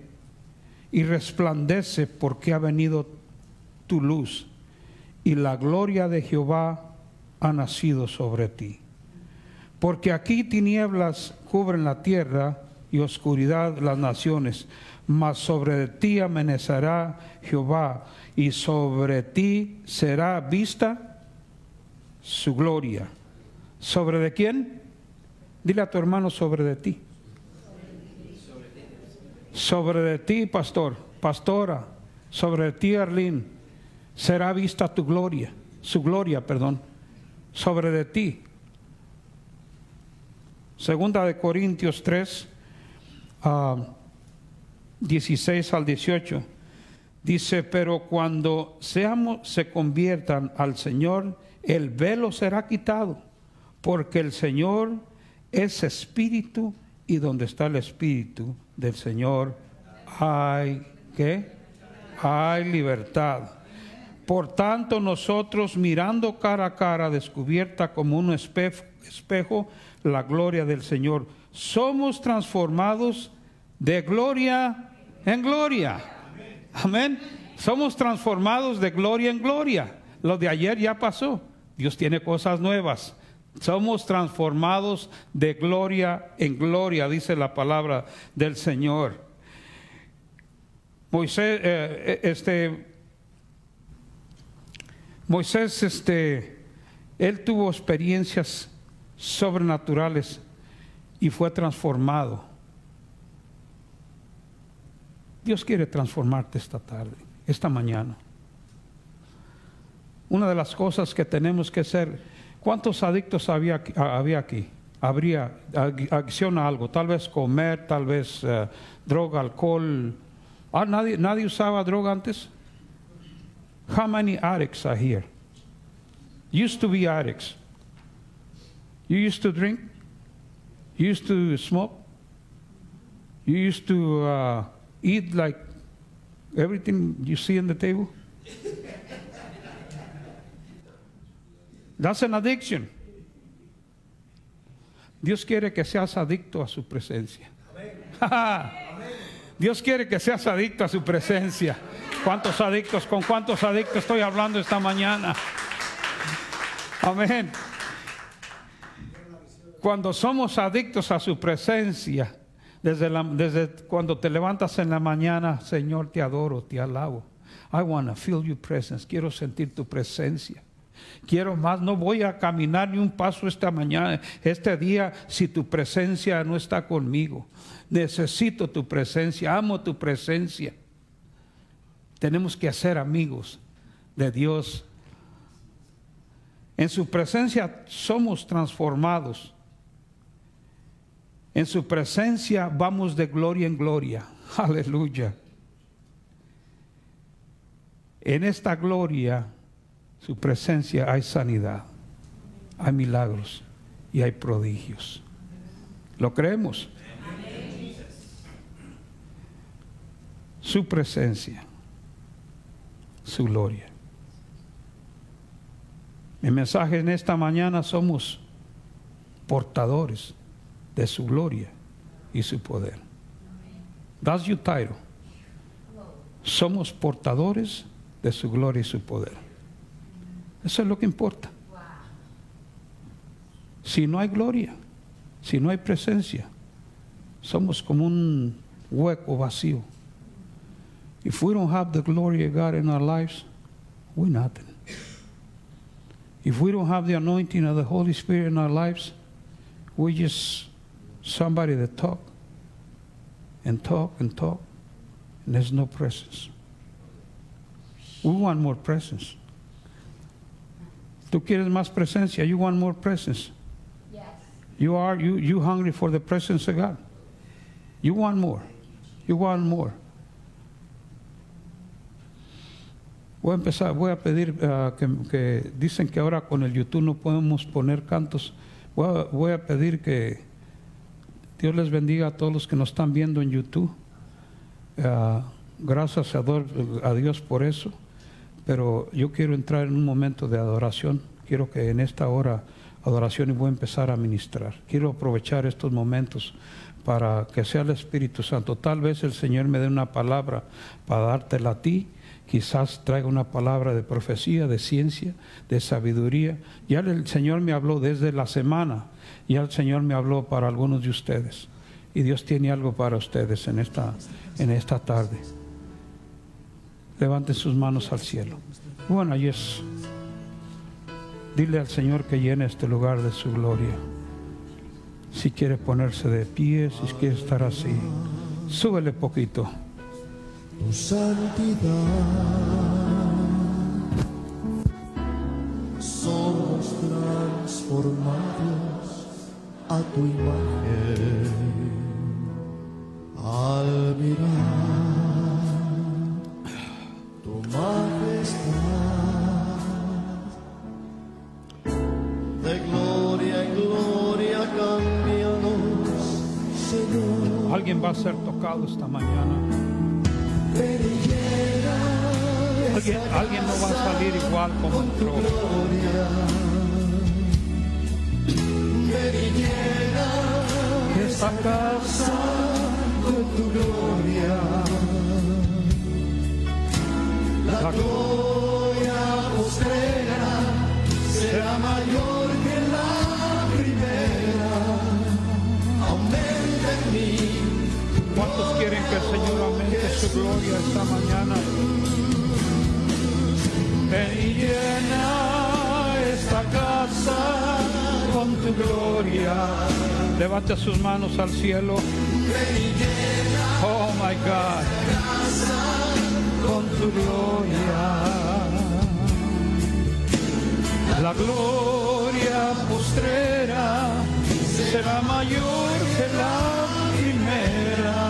y resplandece porque ha venido tu luz y la gloria de Jehová ha nacido sobre ti. Porque aquí tinieblas cubren la tierra y oscuridad las naciones, mas sobre ti amanecerá Jehová y sobre ti será vista su gloria. ¿Sobre de quién? Dile a tu hermano sobre de ti. Sobre de ti, pastor, pastora, sobre de ti, Arlín, será vista tu gloria, su gloria, perdón, sobre de ti. Segunda de Corintios 3, 16 ah, al 18. Dice, pero cuando seamos, se conviertan al Señor, el velo será quitado, porque el Señor es espíritu y donde está el espíritu del Señor hay ¿qué? Hay libertad. Por tanto, nosotros mirando cara a cara, descubierta como un espejo, la gloria del Señor, somos transformados de gloria en gloria. Amén. Somos transformados de gloria en gloria. Lo de ayer ya pasó. Dios tiene cosas nuevas. Somos transformados de gloria en gloria, dice la palabra del Señor. Moisés, eh, eh, este, Moisés, este, él tuvo experiencias sobrenaturales y fue transformado. Dios quiere transformarte esta tarde, esta mañana. Una de las cosas que tenemos que hacer, ¿cuántos adictos había, había aquí? Habría acción a algo, tal vez comer, tal vez eh, droga, alcohol, Ah, nadie, nadie usaba droga antes. How many addicts are here? Used to be addicts. You used to drink? You used to smoke? You used to uh, eat like everything you see on the table? That's an addiction. Dios quiere que seas adicto a su presencia. Dios quiere que seas adicto a su presencia. ¿Cuántos adictos? ¿Con cuántos adictos estoy hablando esta mañana? Amén. Cuando somos adictos a su presencia, desde, desde cuando te levantas en la mañana, Señor, te adoro, te alabo. I want to feel your presence. Quiero sentir tu presencia. Quiero más, no voy a caminar ni un paso esta mañana, este día, si tu presencia no está conmigo. Necesito tu presencia, amo tu presencia. Tenemos que ser amigos de Dios. En su presencia somos transformados. En su presencia vamos de gloria en gloria. Aleluya. En esta gloria, su presencia hay sanidad, hay milagros y hay prodigios. ¿Lo creemos? su presencia, su gloria. Mi mensaje en esta mañana somos portadores de su gloria y su poder. That's your title. Somos portadores de su gloria y su poder. Eso es lo que importa. Si no hay gloria, si no hay presencia, somos como un hueco vacío. If we don't have the glory of God in our lives, we're nothing. If we don't have the anointing of the Holy Spirit in our lives, we're just somebody that talk and talk and talk, and there's no presence. We want more presence. Tú quieres más presencia. You want more presence. Yes. You are you you hungry for the presence of God. You want more. You want more. Voy a empezar, voy a pedir ah, que, que dicen que ahora con el YouTube no podemos poner cantos. Voy a, voy a pedir que Dios les bendiga a todos los que nos están viendo en YouTube. Ah, gracias a Dios por eso. Pero yo quiero entrar en un momento de adoración. Quiero que en esta hora adoración y voy a empezar a ministrar. Quiero aprovechar estos momentos para que sea el Espíritu Santo. Tal vez el Señor me dé una palabra para dártela a ti. Quizás traiga una palabra de profecía, de ciencia, de sabiduría. Ya el Señor me habló desde la semana. Ya el Señor me habló para algunos de ustedes. Y Dios tiene algo para ustedes en esta, en esta tarde. Levanten sus manos al cielo. Bueno, y es. Dile al Señor que llene este lugar de su gloria. Si quiere ponerse de pie, si quiere estar así, súbele poquito. tu santidad. Somos transformados a tu imagen al mirar Alguien va a ser tocado esta mañana. Alguien, alguien no va a salir igual como entró. Esta casa con tu gloria. La gloria postrera será mayor que la primera. Aumenta en mí ¿Cuántos quieren que el Señor aumente su gloria esta mañana? Ven y llena esta casa con tu gloria. Levante sus manos al cielo. Oh my God. Con tu gloria. La gloria postrera será mayor que la primera.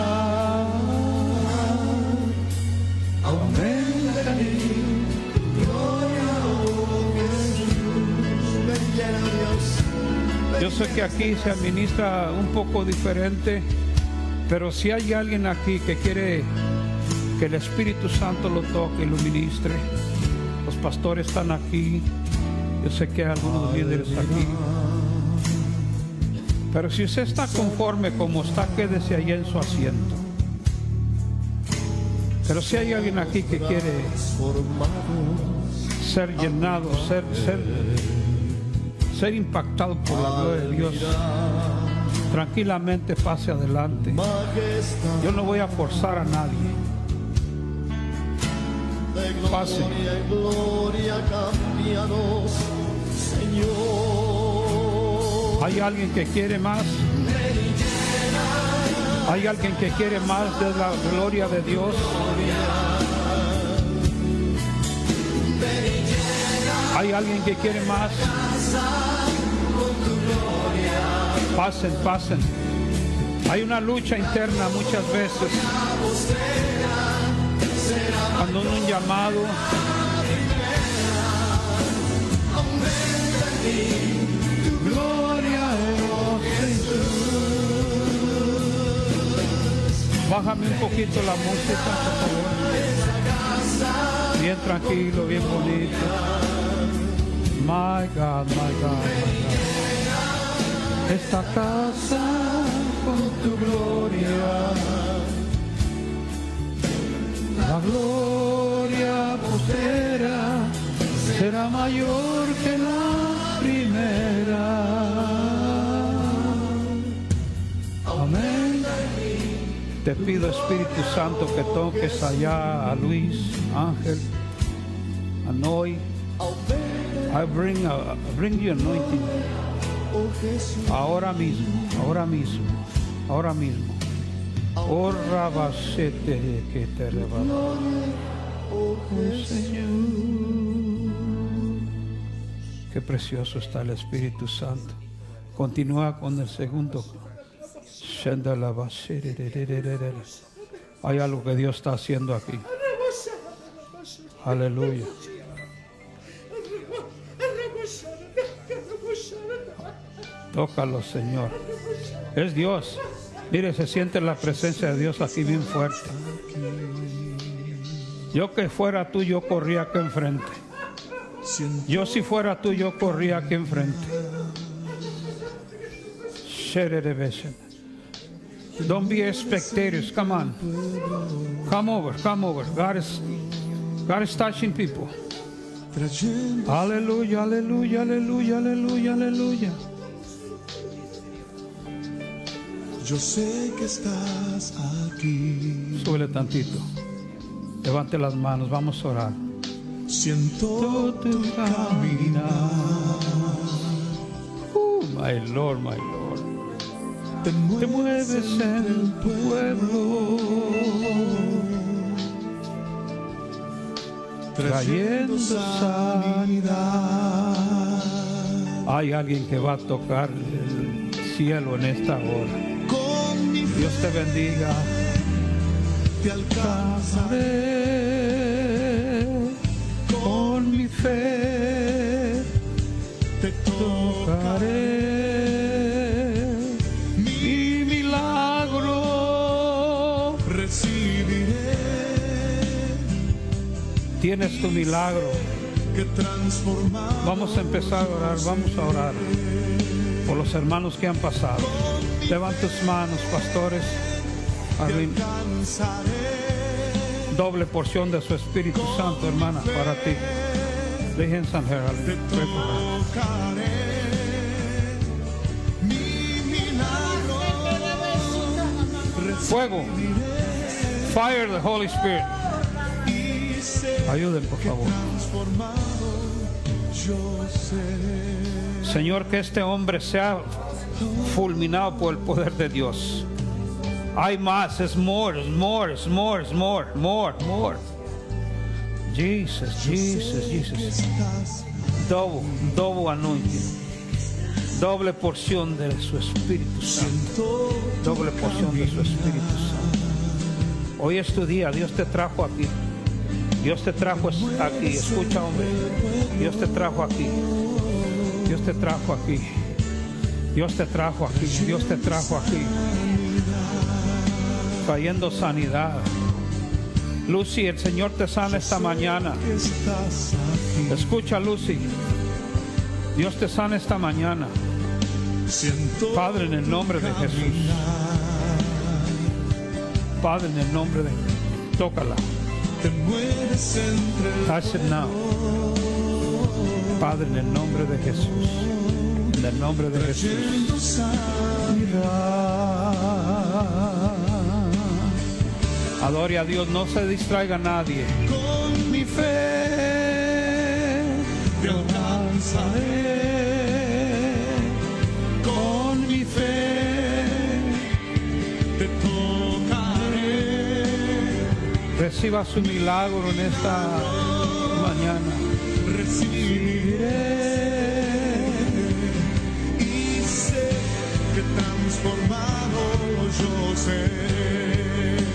Aumenta en mí. ven llena Dios. Yo sé que aquí se administra un poco diferente, pero si hay alguien aquí que quiere que el Espíritu Santo lo toque y lo ministre, los pastores están aquí, yo sé que hay algunos líderes aquí. Pero si usted está conforme como está, quédese allá en su asiento. Pero si hay alguien aquí que quiere ser llenado, ser, ser, ser impactado por la gloria de Dios, tranquilamente pase adelante. Yo no voy a forzar a nadie. Pase. gloria en gloria cambianos, Señor. ¿Hay alguien que quiere más? ¿Hay alguien que quiere más de la gloria de Dios? ¿Hay alguien que quiere más? Pasen, pasen. Hay una lucha interna muchas veces. Uno un llamado. Bájame un poquito la música, por favor. Bien tranquilo, bien bonito. My God, my God, my God. Esta casa con tu gloria. La gloria postera será mayor que la primera. Amén. Te pido Espíritu Santo que toques allá a Luis, Ángel, a Noy. I bring, a, bring you anointing. Ahora mismo, ahora mismo, ahora mismo. Oh, que te. Oh, Señor. Qué precioso está el Espíritu Santo. Continúa con el segundo. Hay algo que Dios está haciendo aquí. Aleluya. Tócalo, Señor. Es Dios. Mire, se siente la presencia de Dios aquí bien fuerte. Yo que fuera tú, yo corría aquí enfrente. Yo si fuera tú, yo corría aquí enfrente. Don't be spectators. Come on. Come over. Come over. God is, God is touching people. Aleluya, aleluya, aleluya, aleluya, aleluya. Yo sé que estás aquí. Súbele tantito. Levante las manos. Vamos a orar. Siento tu caminar. Uh, my Lord, my Lord. Te Te mueves en tu pueblo. Trayendo sanidad. Hay alguien que va a tocar el cielo en esta hora. Dios te bendiga. te alcanzaré. Con mi fe. Te. Tocaré mi milagro. Recibiré. Tienes tu milagro. Que transformar. Vamos a empezar a orar, vamos a orar por los hermanos que han pasado. Levanta tus manos, pastores. Arlene, doble porción de su Espíritu Santo, hermana, para ti. Dejen San milagro. Fuego. Fire the Holy Spirit. Ayuden, por favor. Señor, que este hombre sea fulminado por el poder de Dios. Hay más, es more, more, more, more, more, more. Jesus, Jesus, Jesus. Double, double anointing. Doble porción de su Espíritu Santo. Doble porción de su Espíritu Santo. Hoy es tu día, Dios te trajo aquí. Dios te trajo aquí. Escucha, hombre. Dios te trajo aquí. Dios te trajo aquí. Dios te trajo aquí. Dios te trajo aquí. Trayendo sanidad. Lucy, el Señor te sana esta mañana. Escucha, Lucy. Dios te sana esta mañana. Padre, en el nombre de Jesús. Padre, en el nombre de Tócala. Touch it now. Padre, en el nombre de Jesús. En el nombre de Jesús. Adore a Dios, no se distraiga nadie. con mi fe te alcanzaré con mi fe te tocaré Reciba su milagro en esta mañana.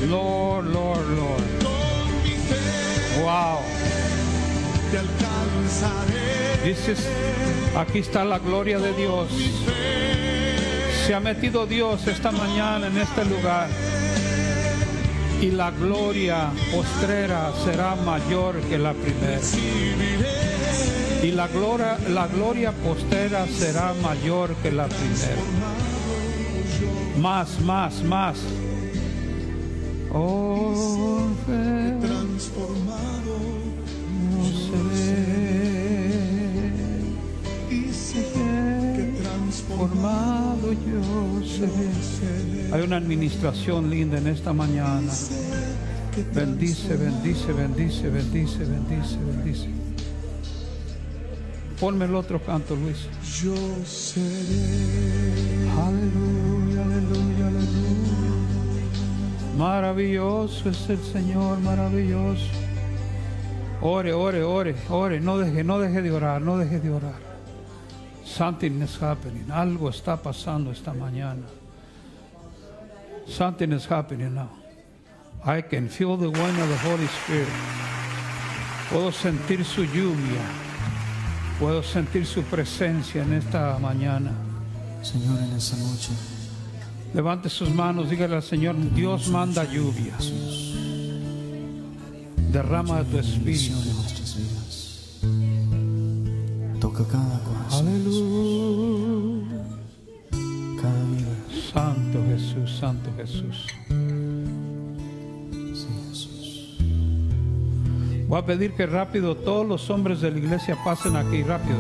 Lord, Lord, Lord. con mi fe Wow. te alcanzaré This is- aquí está la gloria de Dios. Se ha metido Dios esta mañana en este lugar. Y la gloria postrera será mayor que la primera. Y la gloria, la gloria postrera será mayor que la primera. Más, más, más. Oh, fe, transformado no seré. y sé que transformado formado yo seré. Hay una administración linda en esta mañana. Bendice, bendice, bendice, bendice, bendice, bendice. Ponme el otro canto, Luis. yo seré aleluya, Maravilloso es el Señor, maravilloso. Ore, ore, ore, ore. No deje, no deje de orar, no deje de orar. Something is happening. Algo está pasando esta mañana. Something is happening now. I can feel the wind of the Holy Spirit. Puedo sentir su lluvia. Puedo sentir su presencia en esta mañana. Señor, en esa noche, Levante sus manos, dígale al Señor, Dios manda lluvia. Derrama de tu espíritu. Toca cada corazón, Aleluya. cada vida. Santo Jesús, Santo Jesús. Voy a pedir que rápido todos los hombres de la iglesia pasen aquí, rápido.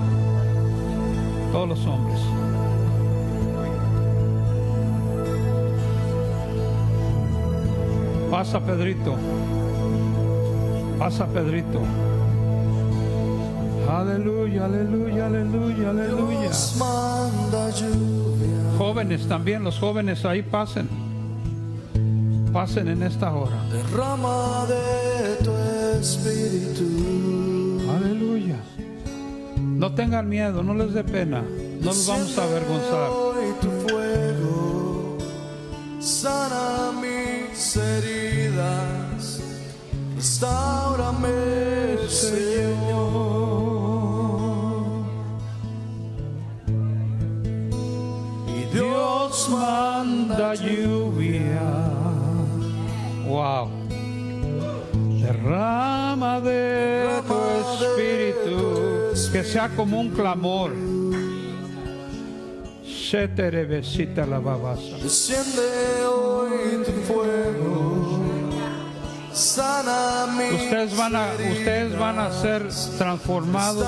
Todos los hombres. Pasa Pedrito. Pasa Pedrito. Aleluya, aleluya, aleluya, aleluya. Jóvenes también, los jóvenes ahí pasen. Pasen en esta hora. derrama de tu espíritu. Aleluya. No tengan miedo, no les dé pena. No nos vamos a avergonzar. Mis heridas, restaurame, Señor. Y Dios manda lluvia. Wow. Derrama de tu espíritu que sea como un clamor. Desciende hoy tu fuego, sana mis Ustedes van a, ustedes van a ser transformados,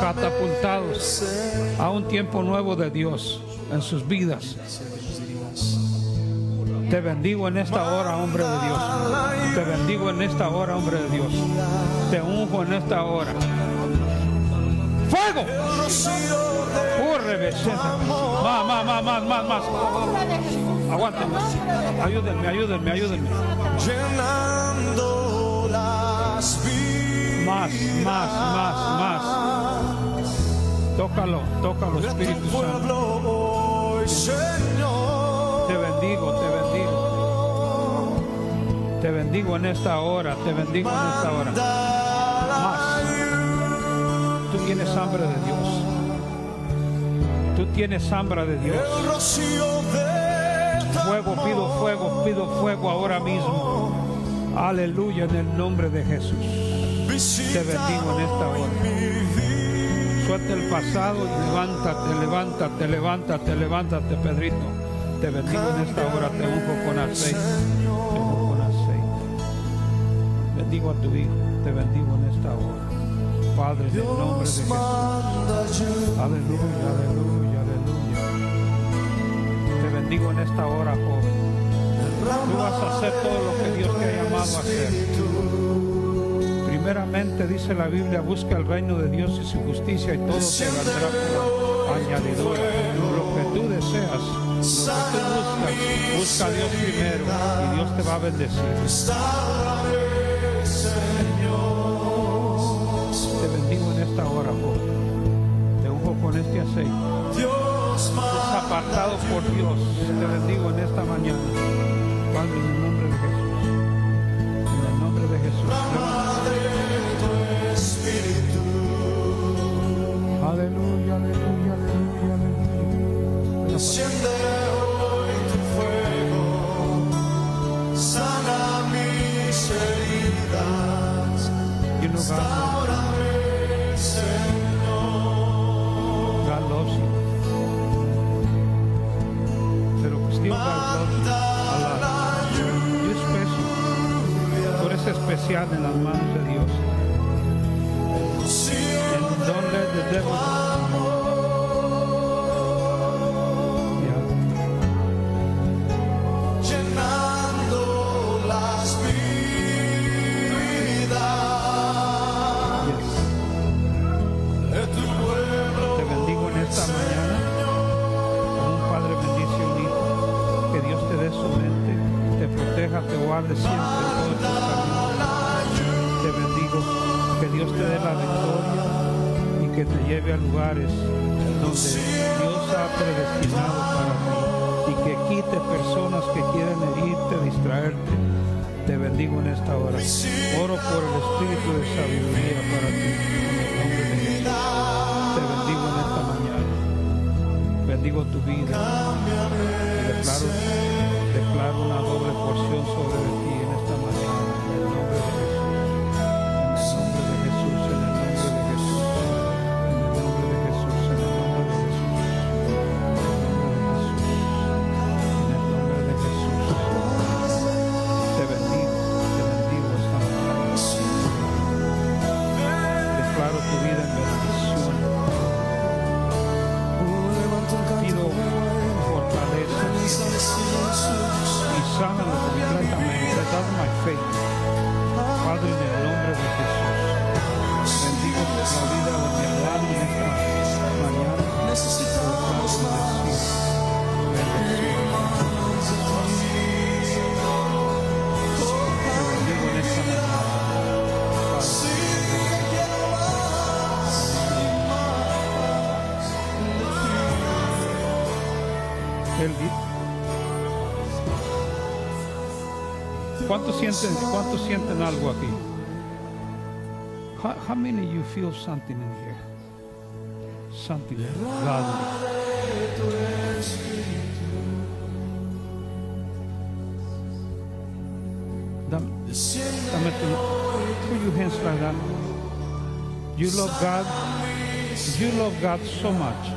catapultados a un tiempo nuevo de Dios en sus vidas. Te bendigo en esta hora, hombre de Dios. Te bendigo en esta hora, hombre de Dios. Te unjo en esta hora. ¡Fuego! ¡Corre, beceta! Más, más, más, más, más, más. Aguántenme. Ayúdenme, ayúdenme, ayúdenme. llenando las. Más, más, más, más. Tócalo, tócalo, Espíritu Santo. Te bendigo, te bendigo. Te bendigo en esta hora, te bendigo en esta hora. Más. Tú tienes hambre de Dios. Tú tienes hambre de Dios. Fuego, pido fuego, pido fuego ahora mismo. Aleluya en el nombre de Jesús. Te bendigo en esta hora. Suelta el pasado, levántate, levántate, levántate, levántate, Pedrito. Te bendigo en esta hora, te unjo con aceite. Te unjo con aceite. Bendigo a tu hijo, te bendigo en esta hora. Padre, en el nombre de Jesús. Aleluya, aleluya, aleluya. Te bendigo en esta hora, joven. Tú vas a hacer todo lo que Dios te ha llamado a hacer. Primeramente dice la Biblia, busca el reino de Dios y su justicia y todo te vendrá por añadidura. Lo que tú deseas, lo que tú buscas, busca a Dios primero y Dios te va a bendecir. Por Dios. Te bendigo en esta mañana. Padre, En esta hora. Oro por el espíritu de sabiduría para ti. Te bendigo en esta mañana. Bendigo tu vida. Sienten, ¿Cuántos sienten algo aquí? How, how many of you feel something in here? Something. Dame, dame tu, put your hands like that. You love God. You love God so much,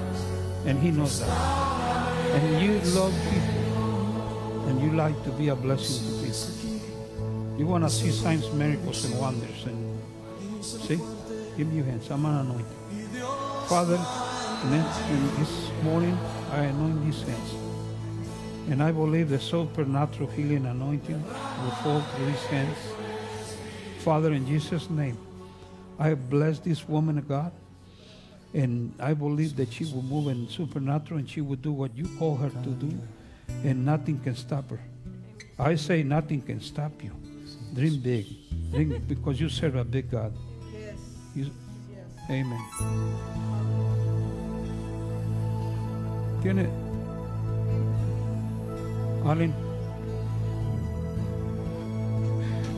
and He knows that. And you love people, and you like to be a blessing. You want to see signs, miracles, and wonders. And see, give me your hands. I'm an anointed. Father, in this morning, I anoint these hands. And I believe the supernatural healing anointing will fall through these hands. Father, in Jesus' name, I bless this woman of God. And I believe that she will move in supernatural and she will do what you call her to do. And nothing can stop her. I say nothing can stop you. Dream big. Dream because you serve a big God. Yes. You- Amen. Tiene. Allen.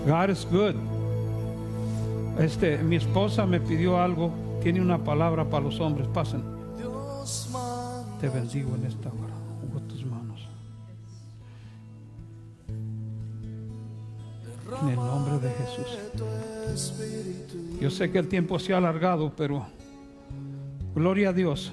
God is good. Este, mi esposa me pidió algo. Tiene una palabra para los hombres. Pasen. Te bendigo en esta hora. En el nombre de Jesús. Yo sé que el tiempo se ha alargado, pero gloria a Dios.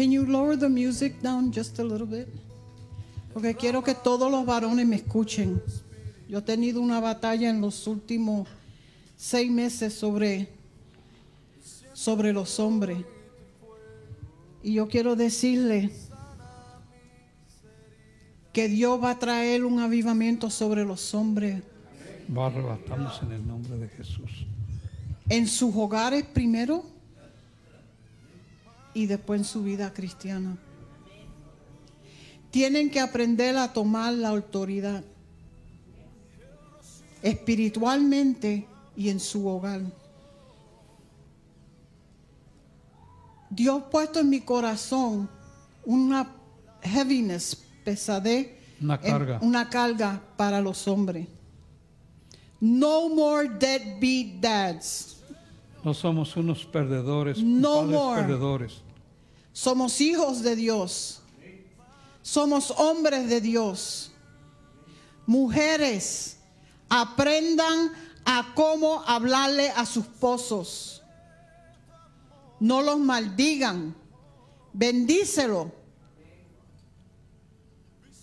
Can you lower the music down just a little bit? Porque quiero que todos los varones me escuchen. Yo he tenido una batalla en los últimos seis meses sobre, sobre los hombres. Y yo quiero decirle que Dios va a traer un avivamiento sobre los hombres Va arrebatamos en el nombre de Jesús. en sus hogares primero y después en su vida cristiana. Tienen que aprender a tomar la autoridad espiritualmente y en su hogar. Dios ha puesto en mi corazón una heaviness, pesadez, Una carga. una carga para los hombres. No more deadbeat dads. No somos unos perdedores, No more. perdedores. Somos hijos de Dios. Somos hombres de Dios. Mujeres, aprendan a cómo hablarle a sus pozos. No los maldigan. Bendícelo.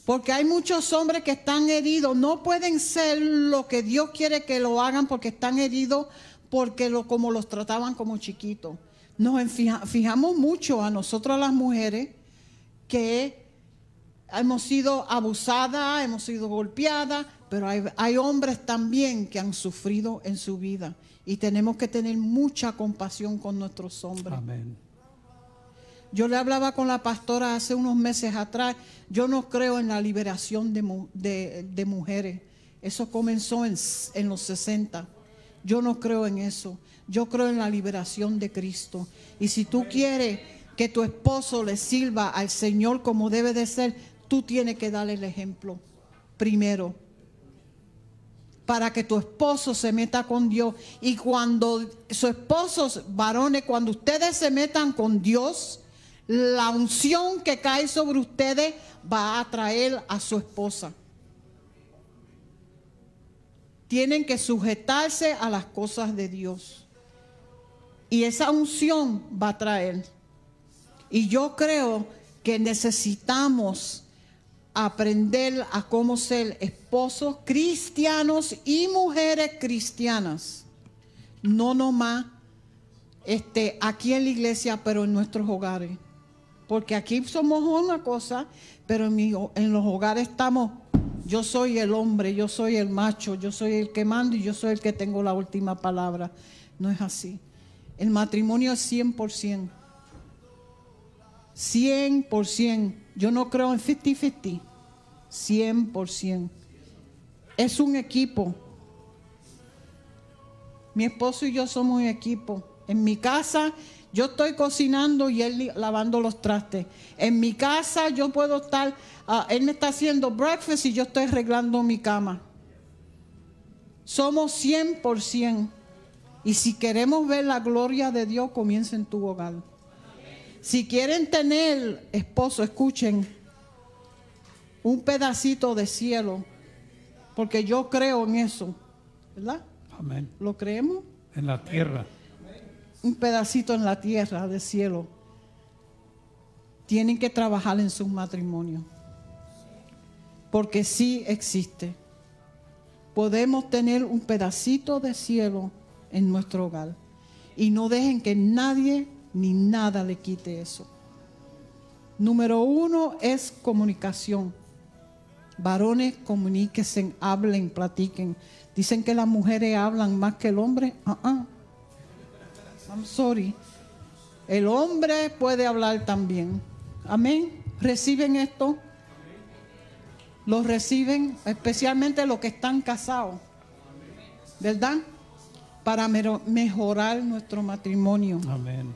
Porque hay muchos hombres que están heridos. No pueden ser lo que Dios quiere que lo hagan porque están heridos porque lo, como los trataban como chiquitos. Nos enfija- fijamos mucho a nosotros las mujeres que hemos sido abusadas, hemos sido golpeadas, pero hay, hay hombres también que han sufrido en su vida y tenemos que tener mucha compasión con nuestros hombres. Amén. Yo le hablaba con la pastora hace unos meses atrás. Yo no creo en la liberación de, mu- de- de mujeres. Eso comenzó en los 60. Yo no creo en eso. Yo creo en la liberación de Cristo. Y si tú quieres que tu esposo le sirva al Señor como debe de ser, tú tienes que darle el ejemplo primero para que tu esposo se meta con Dios. Y cuando su esposo, varones, cuando ustedes se metan con Dios, la unción que cae sobre ustedes va a atraer a su esposa. Tienen que sujetarse a las cosas de Dios. Y esa unción va a traer. Y yo creo que necesitamos aprender a cómo ser esposos cristianos y mujeres cristianas. No nomás este, aquí en la iglesia, pero en nuestros hogares. Porque aquí somos una cosa, pero en, en los hogares estamos, yo soy el hombre, yo soy el macho, yo soy el que mando y yo soy el que tengo la última palabra. No es así. El matrimonio es 100%. 100%. Yo no creo en 50-50. 100%. Es un equipo. Mi esposo y yo somos un equipo. En mi casa yo estoy cocinando y él lavando los trastes. En mi casa yo puedo estar, ah, él me está haciendo breakfast y yo estoy arreglando mi cama. Somos 100%. Y si queremos ver la gloria de Dios, comienza en tu hogar. Si quieren tener esposo, escuchen, un pedacito de cielo, porque yo creo en eso, ¿verdad? Amén. ¿Lo creemos? En la tierra. Un pedacito en la tierra de cielo. Tienen que trabajar en sus matrimonios, porque sí existe. Podemos tener un pedacito de cielo en nuestro hogar y no dejen que nadie ni nada le quite eso. Número uno es comunicación. Varones, comuníquense, hablen, platiquen. Dicen que las mujeres hablan más que el hombre. Ah, ah. I'm sorry. El hombre puede hablar también. Amén. ¿Reciben esto? Los reciben, especialmente los que están casados. ¿Verdad? Para mejorar nuestro matrimonio Amén.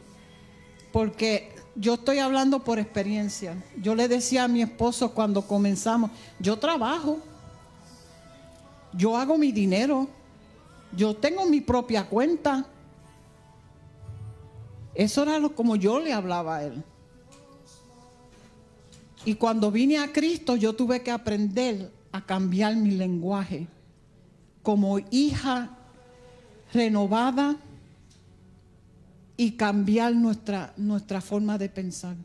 porque yo estoy hablando por experiencia. Yo le decía a mi esposo cuando comenzamos, yo trabajo, yo hago mi dinero, yo tengo mi propia cuenta. Eso era lo, como yo le hablaba a él. Y cuando vine a Cristo, yo tuve que aprender a cambiar mi lenguaje como hija renovada y cambiar nuestra, nuestra forma de pensar.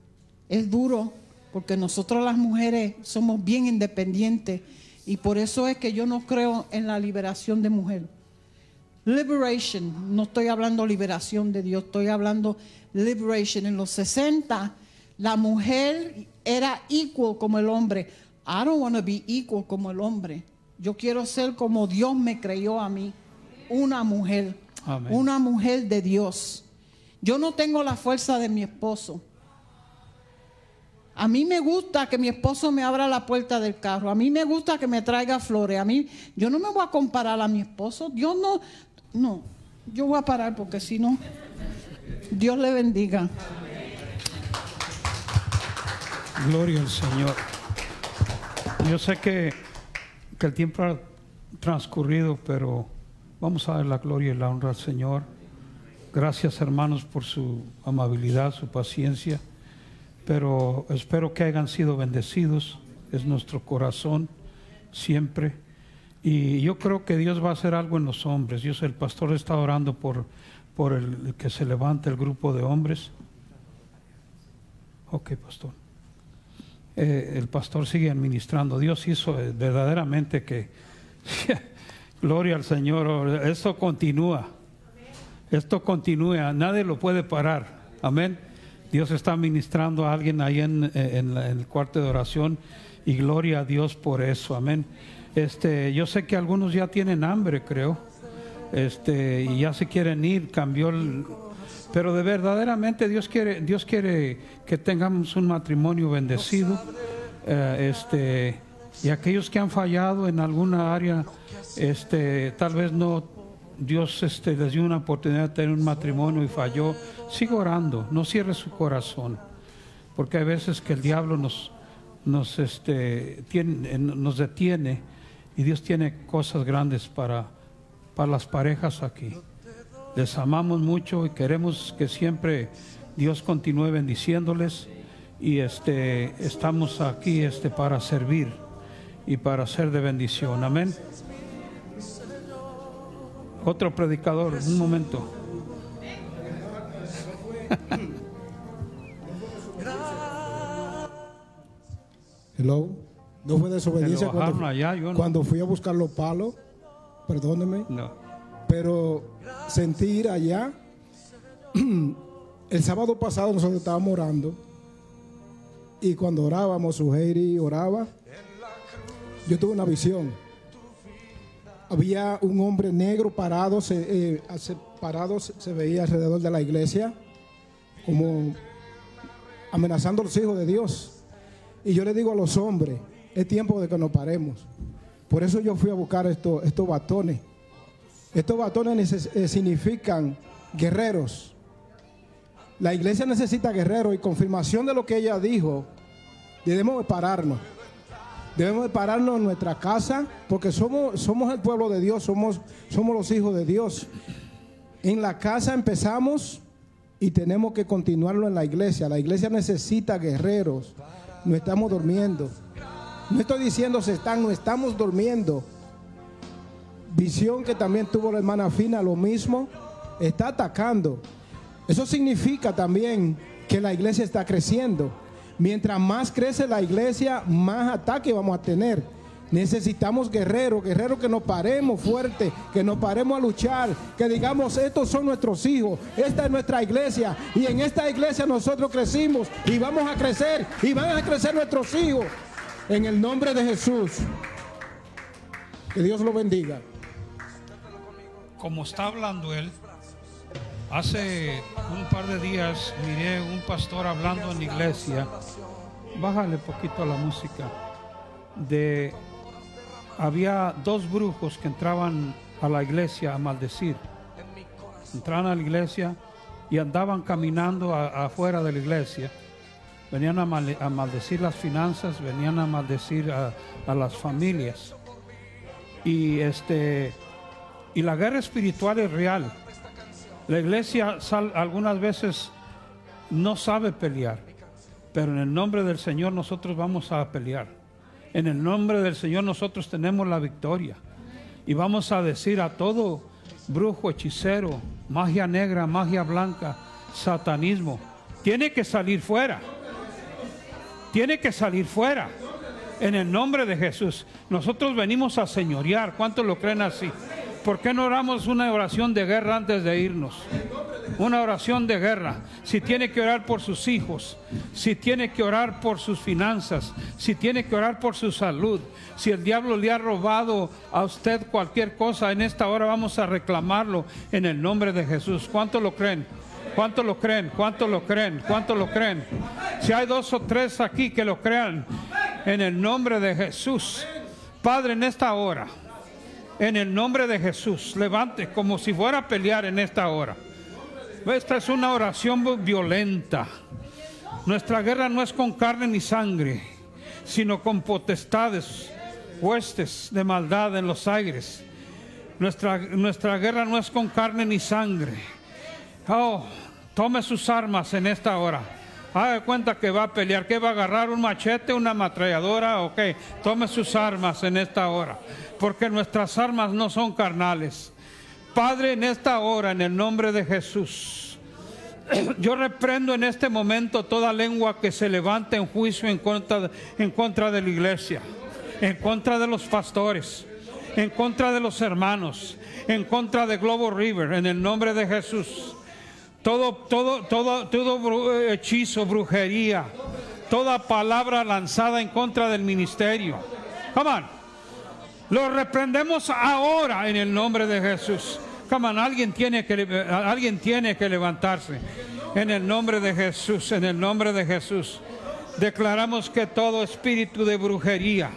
Es duro porque nosotros las mujeres somos bien independientes y por eso es que yo no creo en la liberación de mujer. Liberation, no estoy hablando liberación de Dios, estoy hablando liberation. En los 60 la mujer era equal como el hombre. I don't want to be equal como el hombre. Yo quiero ser como Dios me creyó a mí, una mujer, Amén. una mujer de Dios. Yo no tengo la fuerza de mi esposo. A mí me gusta que mi esposo me abra la puerta del carro. A mí me gusta que me traiga flores. A mí, yo no me voy a comparar a mi esposo. Dios no, no. Yo voy a parar porque si no, Dios le bendiga. Gloria al Señor. Yo sé que, que el tiempo ha transcurrido, pero vamos a dar la gloria y la honra al Señor. Gracias hermanos por su amabilidad, su paciencia, pero espero que hayan sido bendecidos. Es nuestro corazón siempre. Y yo creo que Dios va a hacer algo en los hombres. Dios, el pastor está orando por, por el que se levante el grupo de hombres. Ok, pastor eh, el pastor sigue administrando. Dios hizo eh, verdaderamente que, gloria al Señor, esto continúa, esto continúa, nadie lo puede parar, amén. Dios está ministrando a alguien ahí en, eh, en el cuarto de oración y gloria a Dios por eso, amén. Este, yo sé que algunos ya tienen hambre, creo, este, y ya se quieren ir, cambió el, Pero de verdaderamente Dios quiere, Dios quiere que tengamos un matrimonio bendecido. eh, este, y aquellos que han fallado en alguna área, este, tal vez no, Dios este, les dio una oportunidad de tener un matrimonio y falló. Siga orando, no cierre su corazón. Porque hay veces que el diablo nos, nos, este, tiene- eh, nos detiene y Dios tiene cosas grandes para, para las parejas aquí. Les amamos mucho y queremos que siempre Dios continúe bendiciéndoles y este, estamos aquí este, para servir y para ser de bendición. Amén. Otro predicador, un momento. Hello. No fue desobediencia cuando, allá, no. cuando fui a buscar los palos. Perdóneme. No. Pero sentir allá. El sábado pasado nosotros estábamos orando. Y cuando orábamos, Suheiri oraba. Yo tuve una visión. Había un hombre negro parado, se, eh, parado se, veía alrededor de la iglesia, como amenazando a los hijos de Dios. Y yo le digo a los hombres, es tiempo de que nos paremos. Por eso yo fui a buscar esto- estos batones. Estos batones eh, significan guerreros. La iglesia necesita guerreros y confirmación de lo que ella dijo. Debemos de pararnos. Debemos de pararnos en nuestra casa porque somos, somos el pueblo de Dios, somos, somos los hijos de Dios. En la casa empezamos y tenemos que continuarlo en la iglesia. La iglesia necesita guerreros. No estamos durmiendo. No estoy diciendo se están, no estamos durmiendo. Visión que también tuvo la hermana Fina, lo mismo, está atacando. Eso significa también que la iglesia está creciendo. Mientras más crece la iglesia, más ataque vamos a tener. Necesitamos guerreros, guerreros que nos paremos fuerte, que nos paremos a luchar, que digamos, estos son nuestros hijos, esta es nuestra iglesia y en esta iglesia nosotros crecimos y vamos a crecer y van a crecer nuestros hijos. En el nombre de Jesús. Que Dios lo bendiga. Como está hablando él, hace un par de días miré un pastor hablando en la iglesia, bájale poquito la música, de había dos brujos que entraban a la iglesia a maldecir. Entraban a la iglesia y andaban caminando afuera de la iglesia. Venían a maldecir las finanzas, venían a maldecir a, a las familias. Y este y la guerra espiritual es real. La iglesia algunas veces no sabe pelear, pero en el nombre del Señor nosotros vamos a pelear. En el nombre del Señor nosotros tenemos la victoria. Y vamos a decir a todo brujo, hechicero, magia negra, magia blanca, satanismo, tiene que salir fuera. Tiene que salir fuera. En el nombre de Jesús. Nosotros venimos a señorear. ¿Cuántos lo creen así? ¿Por qué no oramos una oración de guerra antes de irnos? Una oración de guerra. Si tiene que orar por sus hijos, si tiene que orar por sus finanzas, si tiene que orar por su salud, si el diablo le ha robado a usted cualquier cosa, en esta hora vamos a reclamarlo en el nombre de Jesús. ¿Cuántos lo creen? ¿Cuántos lo creen? ¿Cuántos lo creen? ¿Cuántos lo creen? Si hay dos o tres aquí que lo crean, en el nombre de Jesús. Padre, en esta hora, en el nombre de Jesús, levante como si fuera a pelear en esta hora. Esta es una oración violenta. Nuestra guerra no es con carne ni sangre, sino con potestades, huestes de maldad en los aires. Nuestra, nuestra guerra no es con carne ni sangre. Oh, tome sus armas en esta hora. Haga cuenta que va a pelear, que va a agarrar un machete, una ametralladora, ok. Tome sus armas en esta hora, porque nuestras armas no son carnales. Padre, en esta hora, en el nombre de Jesús, yo reprendo en este momento toda lengua que se levante en juicio en contra, de- en contra de la iglesia, en contra de los pastores, en contra de los hermanos, en contra de Globo River, en el nombre de Jesús. Todo, todo, todo, todo bru- hechizo, brujería, toda palabra lanzada en contra del ministerio. Come on. Lo reprendemos ahora en el nombre de Jesús. Come on, alguien tiene que alguien tiene que levantarse. En el nombre de Jesús, en el nombre de Jesús. Declaramos que todo espíritu de brujería,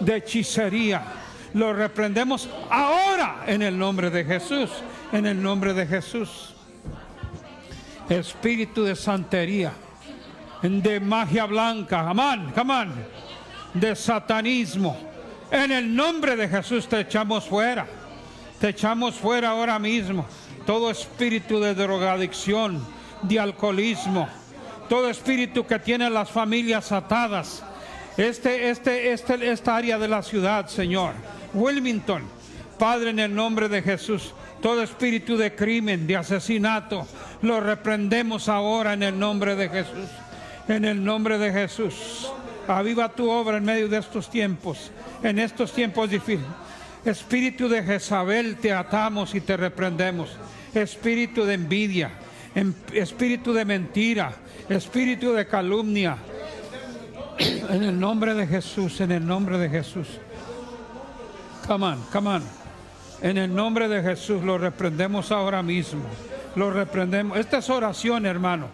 de hechicería, lo reprendemos ahora en el nombre de Jesús, en el nombre de Jesús. Espíritu de santería, de magia blanca, amán, amán, de satanismo. En el nombre de Jesús te echamos fuera. Te echamos fuera ahora mismo todo espíritu de drogadicción, de alcoholismo, todo espíritu que tiene las familias atadas. Este, este, este, esta área de la ciudad, Señor. Wilmington, Padre, en el nombre de Jesús, todo espíritu de crimen, de asesinato, lo reprendemos ahora en el nombre de Jesús. En el nombre de Jesús. Aviva tu obra en medio de estos tiempos, en estos tiempos difíciles. Espíritu de Jezabel, te atamos y te reprendemos. Espíritu de envidia, em- espíritu de mentira, espíritu de calumnia. En el nombre de Jesús, en el nombre de Jesús. Come on, come on. En el nombre de Jesús lo reprendemos ahora mismo. Lo reprendemos. Esta es oración, hermano.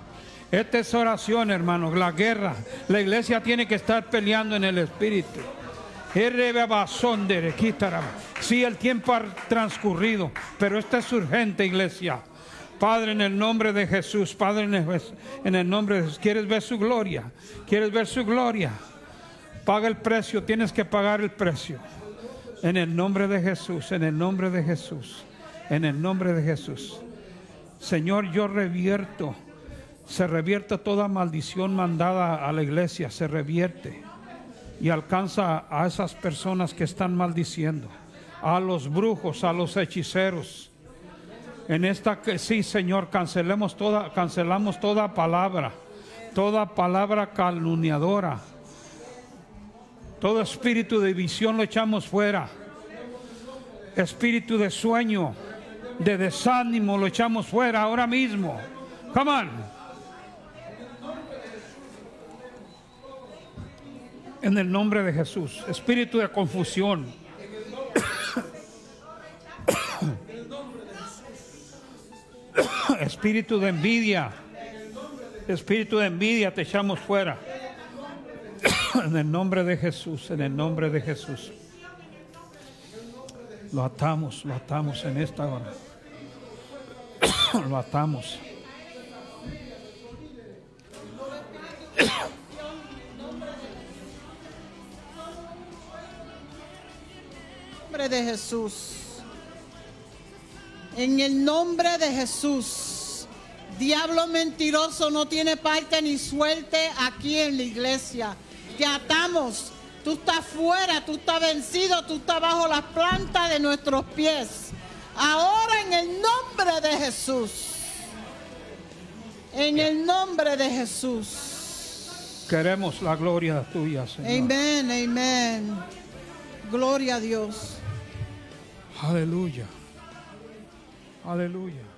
Esta es oración, hermano. La guerra. La iglesia tiene que estar peleando en el espíritu. Sí, el tiempo ha transcurrido, pero esto es urgente, iglesia. Padre, en el nombre de Jesús, Padre, en el nombre de Jesús, ¿quieres ver su gloria? ¿Quieres ver su gloria? Paga el precio, tienes que pagar el precio. En el nombre de Jesús, en el nombre de Jesús, en el nombre de Jesús. Señor, yo revierto, se revierte toda maldición mandada a la iglesia, se revierte y alcanza a esas personas que están maldiciendo, a los brujos, a los hechiceros. En esta que sí, Señor, cancelemos toda, cancelamos toda palabra, toda palabra calumniadora, todo espíritu de visión lo echamos fuera, espíritu de sueño, de desánimo lo echamos fuera ahora mismo. Come on. En el nombre de Jesús. Espíritu de confusión. Espíritu de envidia. Espíritu de envidia te echamos fuera. En el nombre de Jesús. En el nombre de Jesús. Lo atamos, lo atamos en esta hora. Lo atamos. nombre de Jesús. En el nombre de Jesús. Diablo mentiroso no tiene parte ni suerte aquí en la iglesia. Te atamos. Tú estás fuera, tú estás vencido, tú estás bajo las plantas de nuestros pies. Ahora en el nombre de Jesús. En el nombre de Jesús. Queremos la gloria tuya, Señor. Amén, amén. Gloria a Dios. Aleluya. Aleluya.